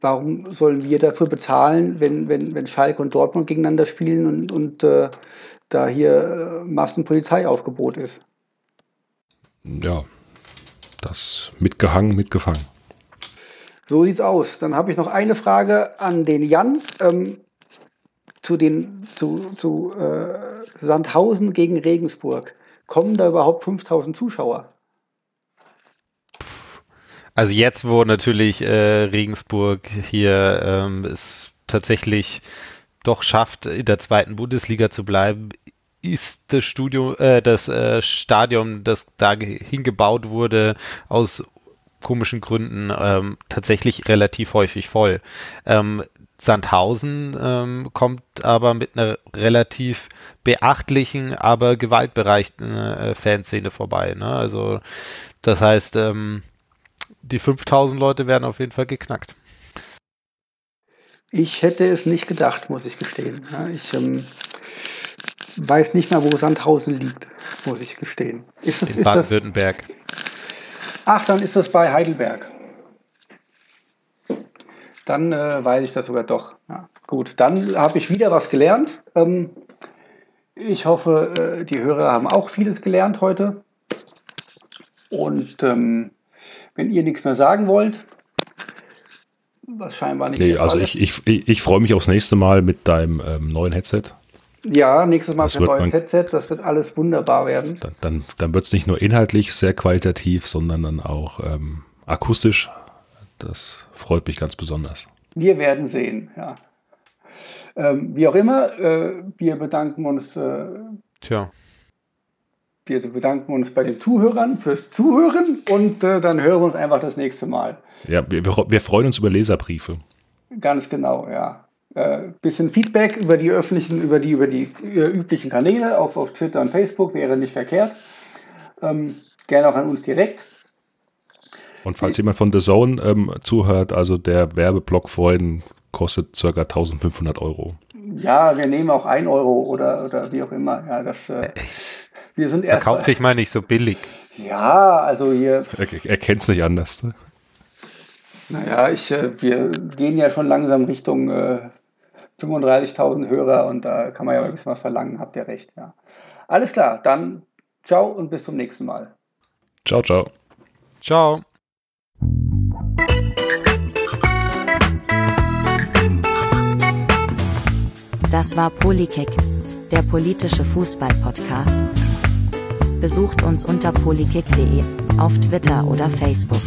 warum sollen wir dafür bezahlen, wenn, wenn, wenn Schalke und Dortmund gegeneinander spielen und, und äh, da hier äh, Massenpolizeiaufgebot ist? Ja, das mitgehangen, mitgefangen. So sieht's aus. Dann habe ich noch eine Frage an den Jan ähm, zu den zu, zu äh, Sandhausen gegen Regensburg. Kommen da überhaupt 5000 Zuschauer? Also jetzt, wo natürlich äh, Regensburg hier ähm, es tatsächlich doch schafft, in der zweiten Bundesliga zu bleiben, ist das Studio, äh, das äh, Stadion, das da hingebaut wurde, aus komischen Gründen ähm, tatsächlich relativ häufig voll. Ähm, Sandhausen ähm, kommt aber mit einer relativ beachtlichen, aber gewaltbereichten äh, Fanszene vorbei. Ne? Also das heißt, ähm, die 5000 Leute werden auf jeden Fall geknackt. Ich hätte es nicht gedacht, muss ich gestehen. ich ähm, weiß nicht mehr, wo Sandhausen liegt, muss ich gestehen. Ist das, In Baden-Württemberg. Ach, dann ist das bei Heidelberg. Dann äh, weiß ich das sogar doch. Ja, gut, dann habe ich wieder was gelernt. Ähm, ich hoffe, äh, die Hörer haben auch vieles gelernt heute. Und ähm, wenn ihr nichts mehr sagen wollt, was scheinbar nicht. Nee, also ich, ich, ich, ich freue mich aufs nächste Mal mit deinem ähm, neuen Headset. Ja, nächstes Mal ein neues Headset, das wird alles wunderbar werden. Dann, dann, dann wird es nicht nur inhaltlich sehr qualitativ, sondern dann auch ähm, akustisch. Das freut mich ganz besonders. Wir werden sehen, ja. Ähm, wie auch immer, äh, wir bedanken uns. Äh, Tja. Wir bedanken uns bei den Zuhörern fürs Zuhören und äh, dann hören wir uns einfach das nächste Mal. Ja, wir, wir freuen uns über Leserbriefe. Ganz genau, ja. Äh, bisschen Feedback über die öffentlichen, über die, über die äh, üblichen Kanäle auf, auf Twitter und Facebook wäre nicht verkehrt. ähm, gerne auch an uns direkt. Und falls jemand von The Zone ähm, zuhört, also der Werbeblock vorhin kostet ca. 1500 Euro. Ja, wir nehmen auch 1 Euro oder, oder wie auch immer. Ja, das, äh, wir sind erst Verkauf dich mal nicht so billig. Ja, also hier, Er, er kennt es nicht anders. Ne? naja, ich, äh, wir gehen ja schon langsam Richtung äh, 35.000 Hörer und da kann man ja ein bisschen was verlangen, habt ihr recht, ja. Alles klar, dann ciao und bis zum nächsten Mal. Ciao, ciao. Ciao. Das war Polikick, der politische Fußball-Podcast. Besucht uns unter polikick.de, auf Twitter oder Facebook.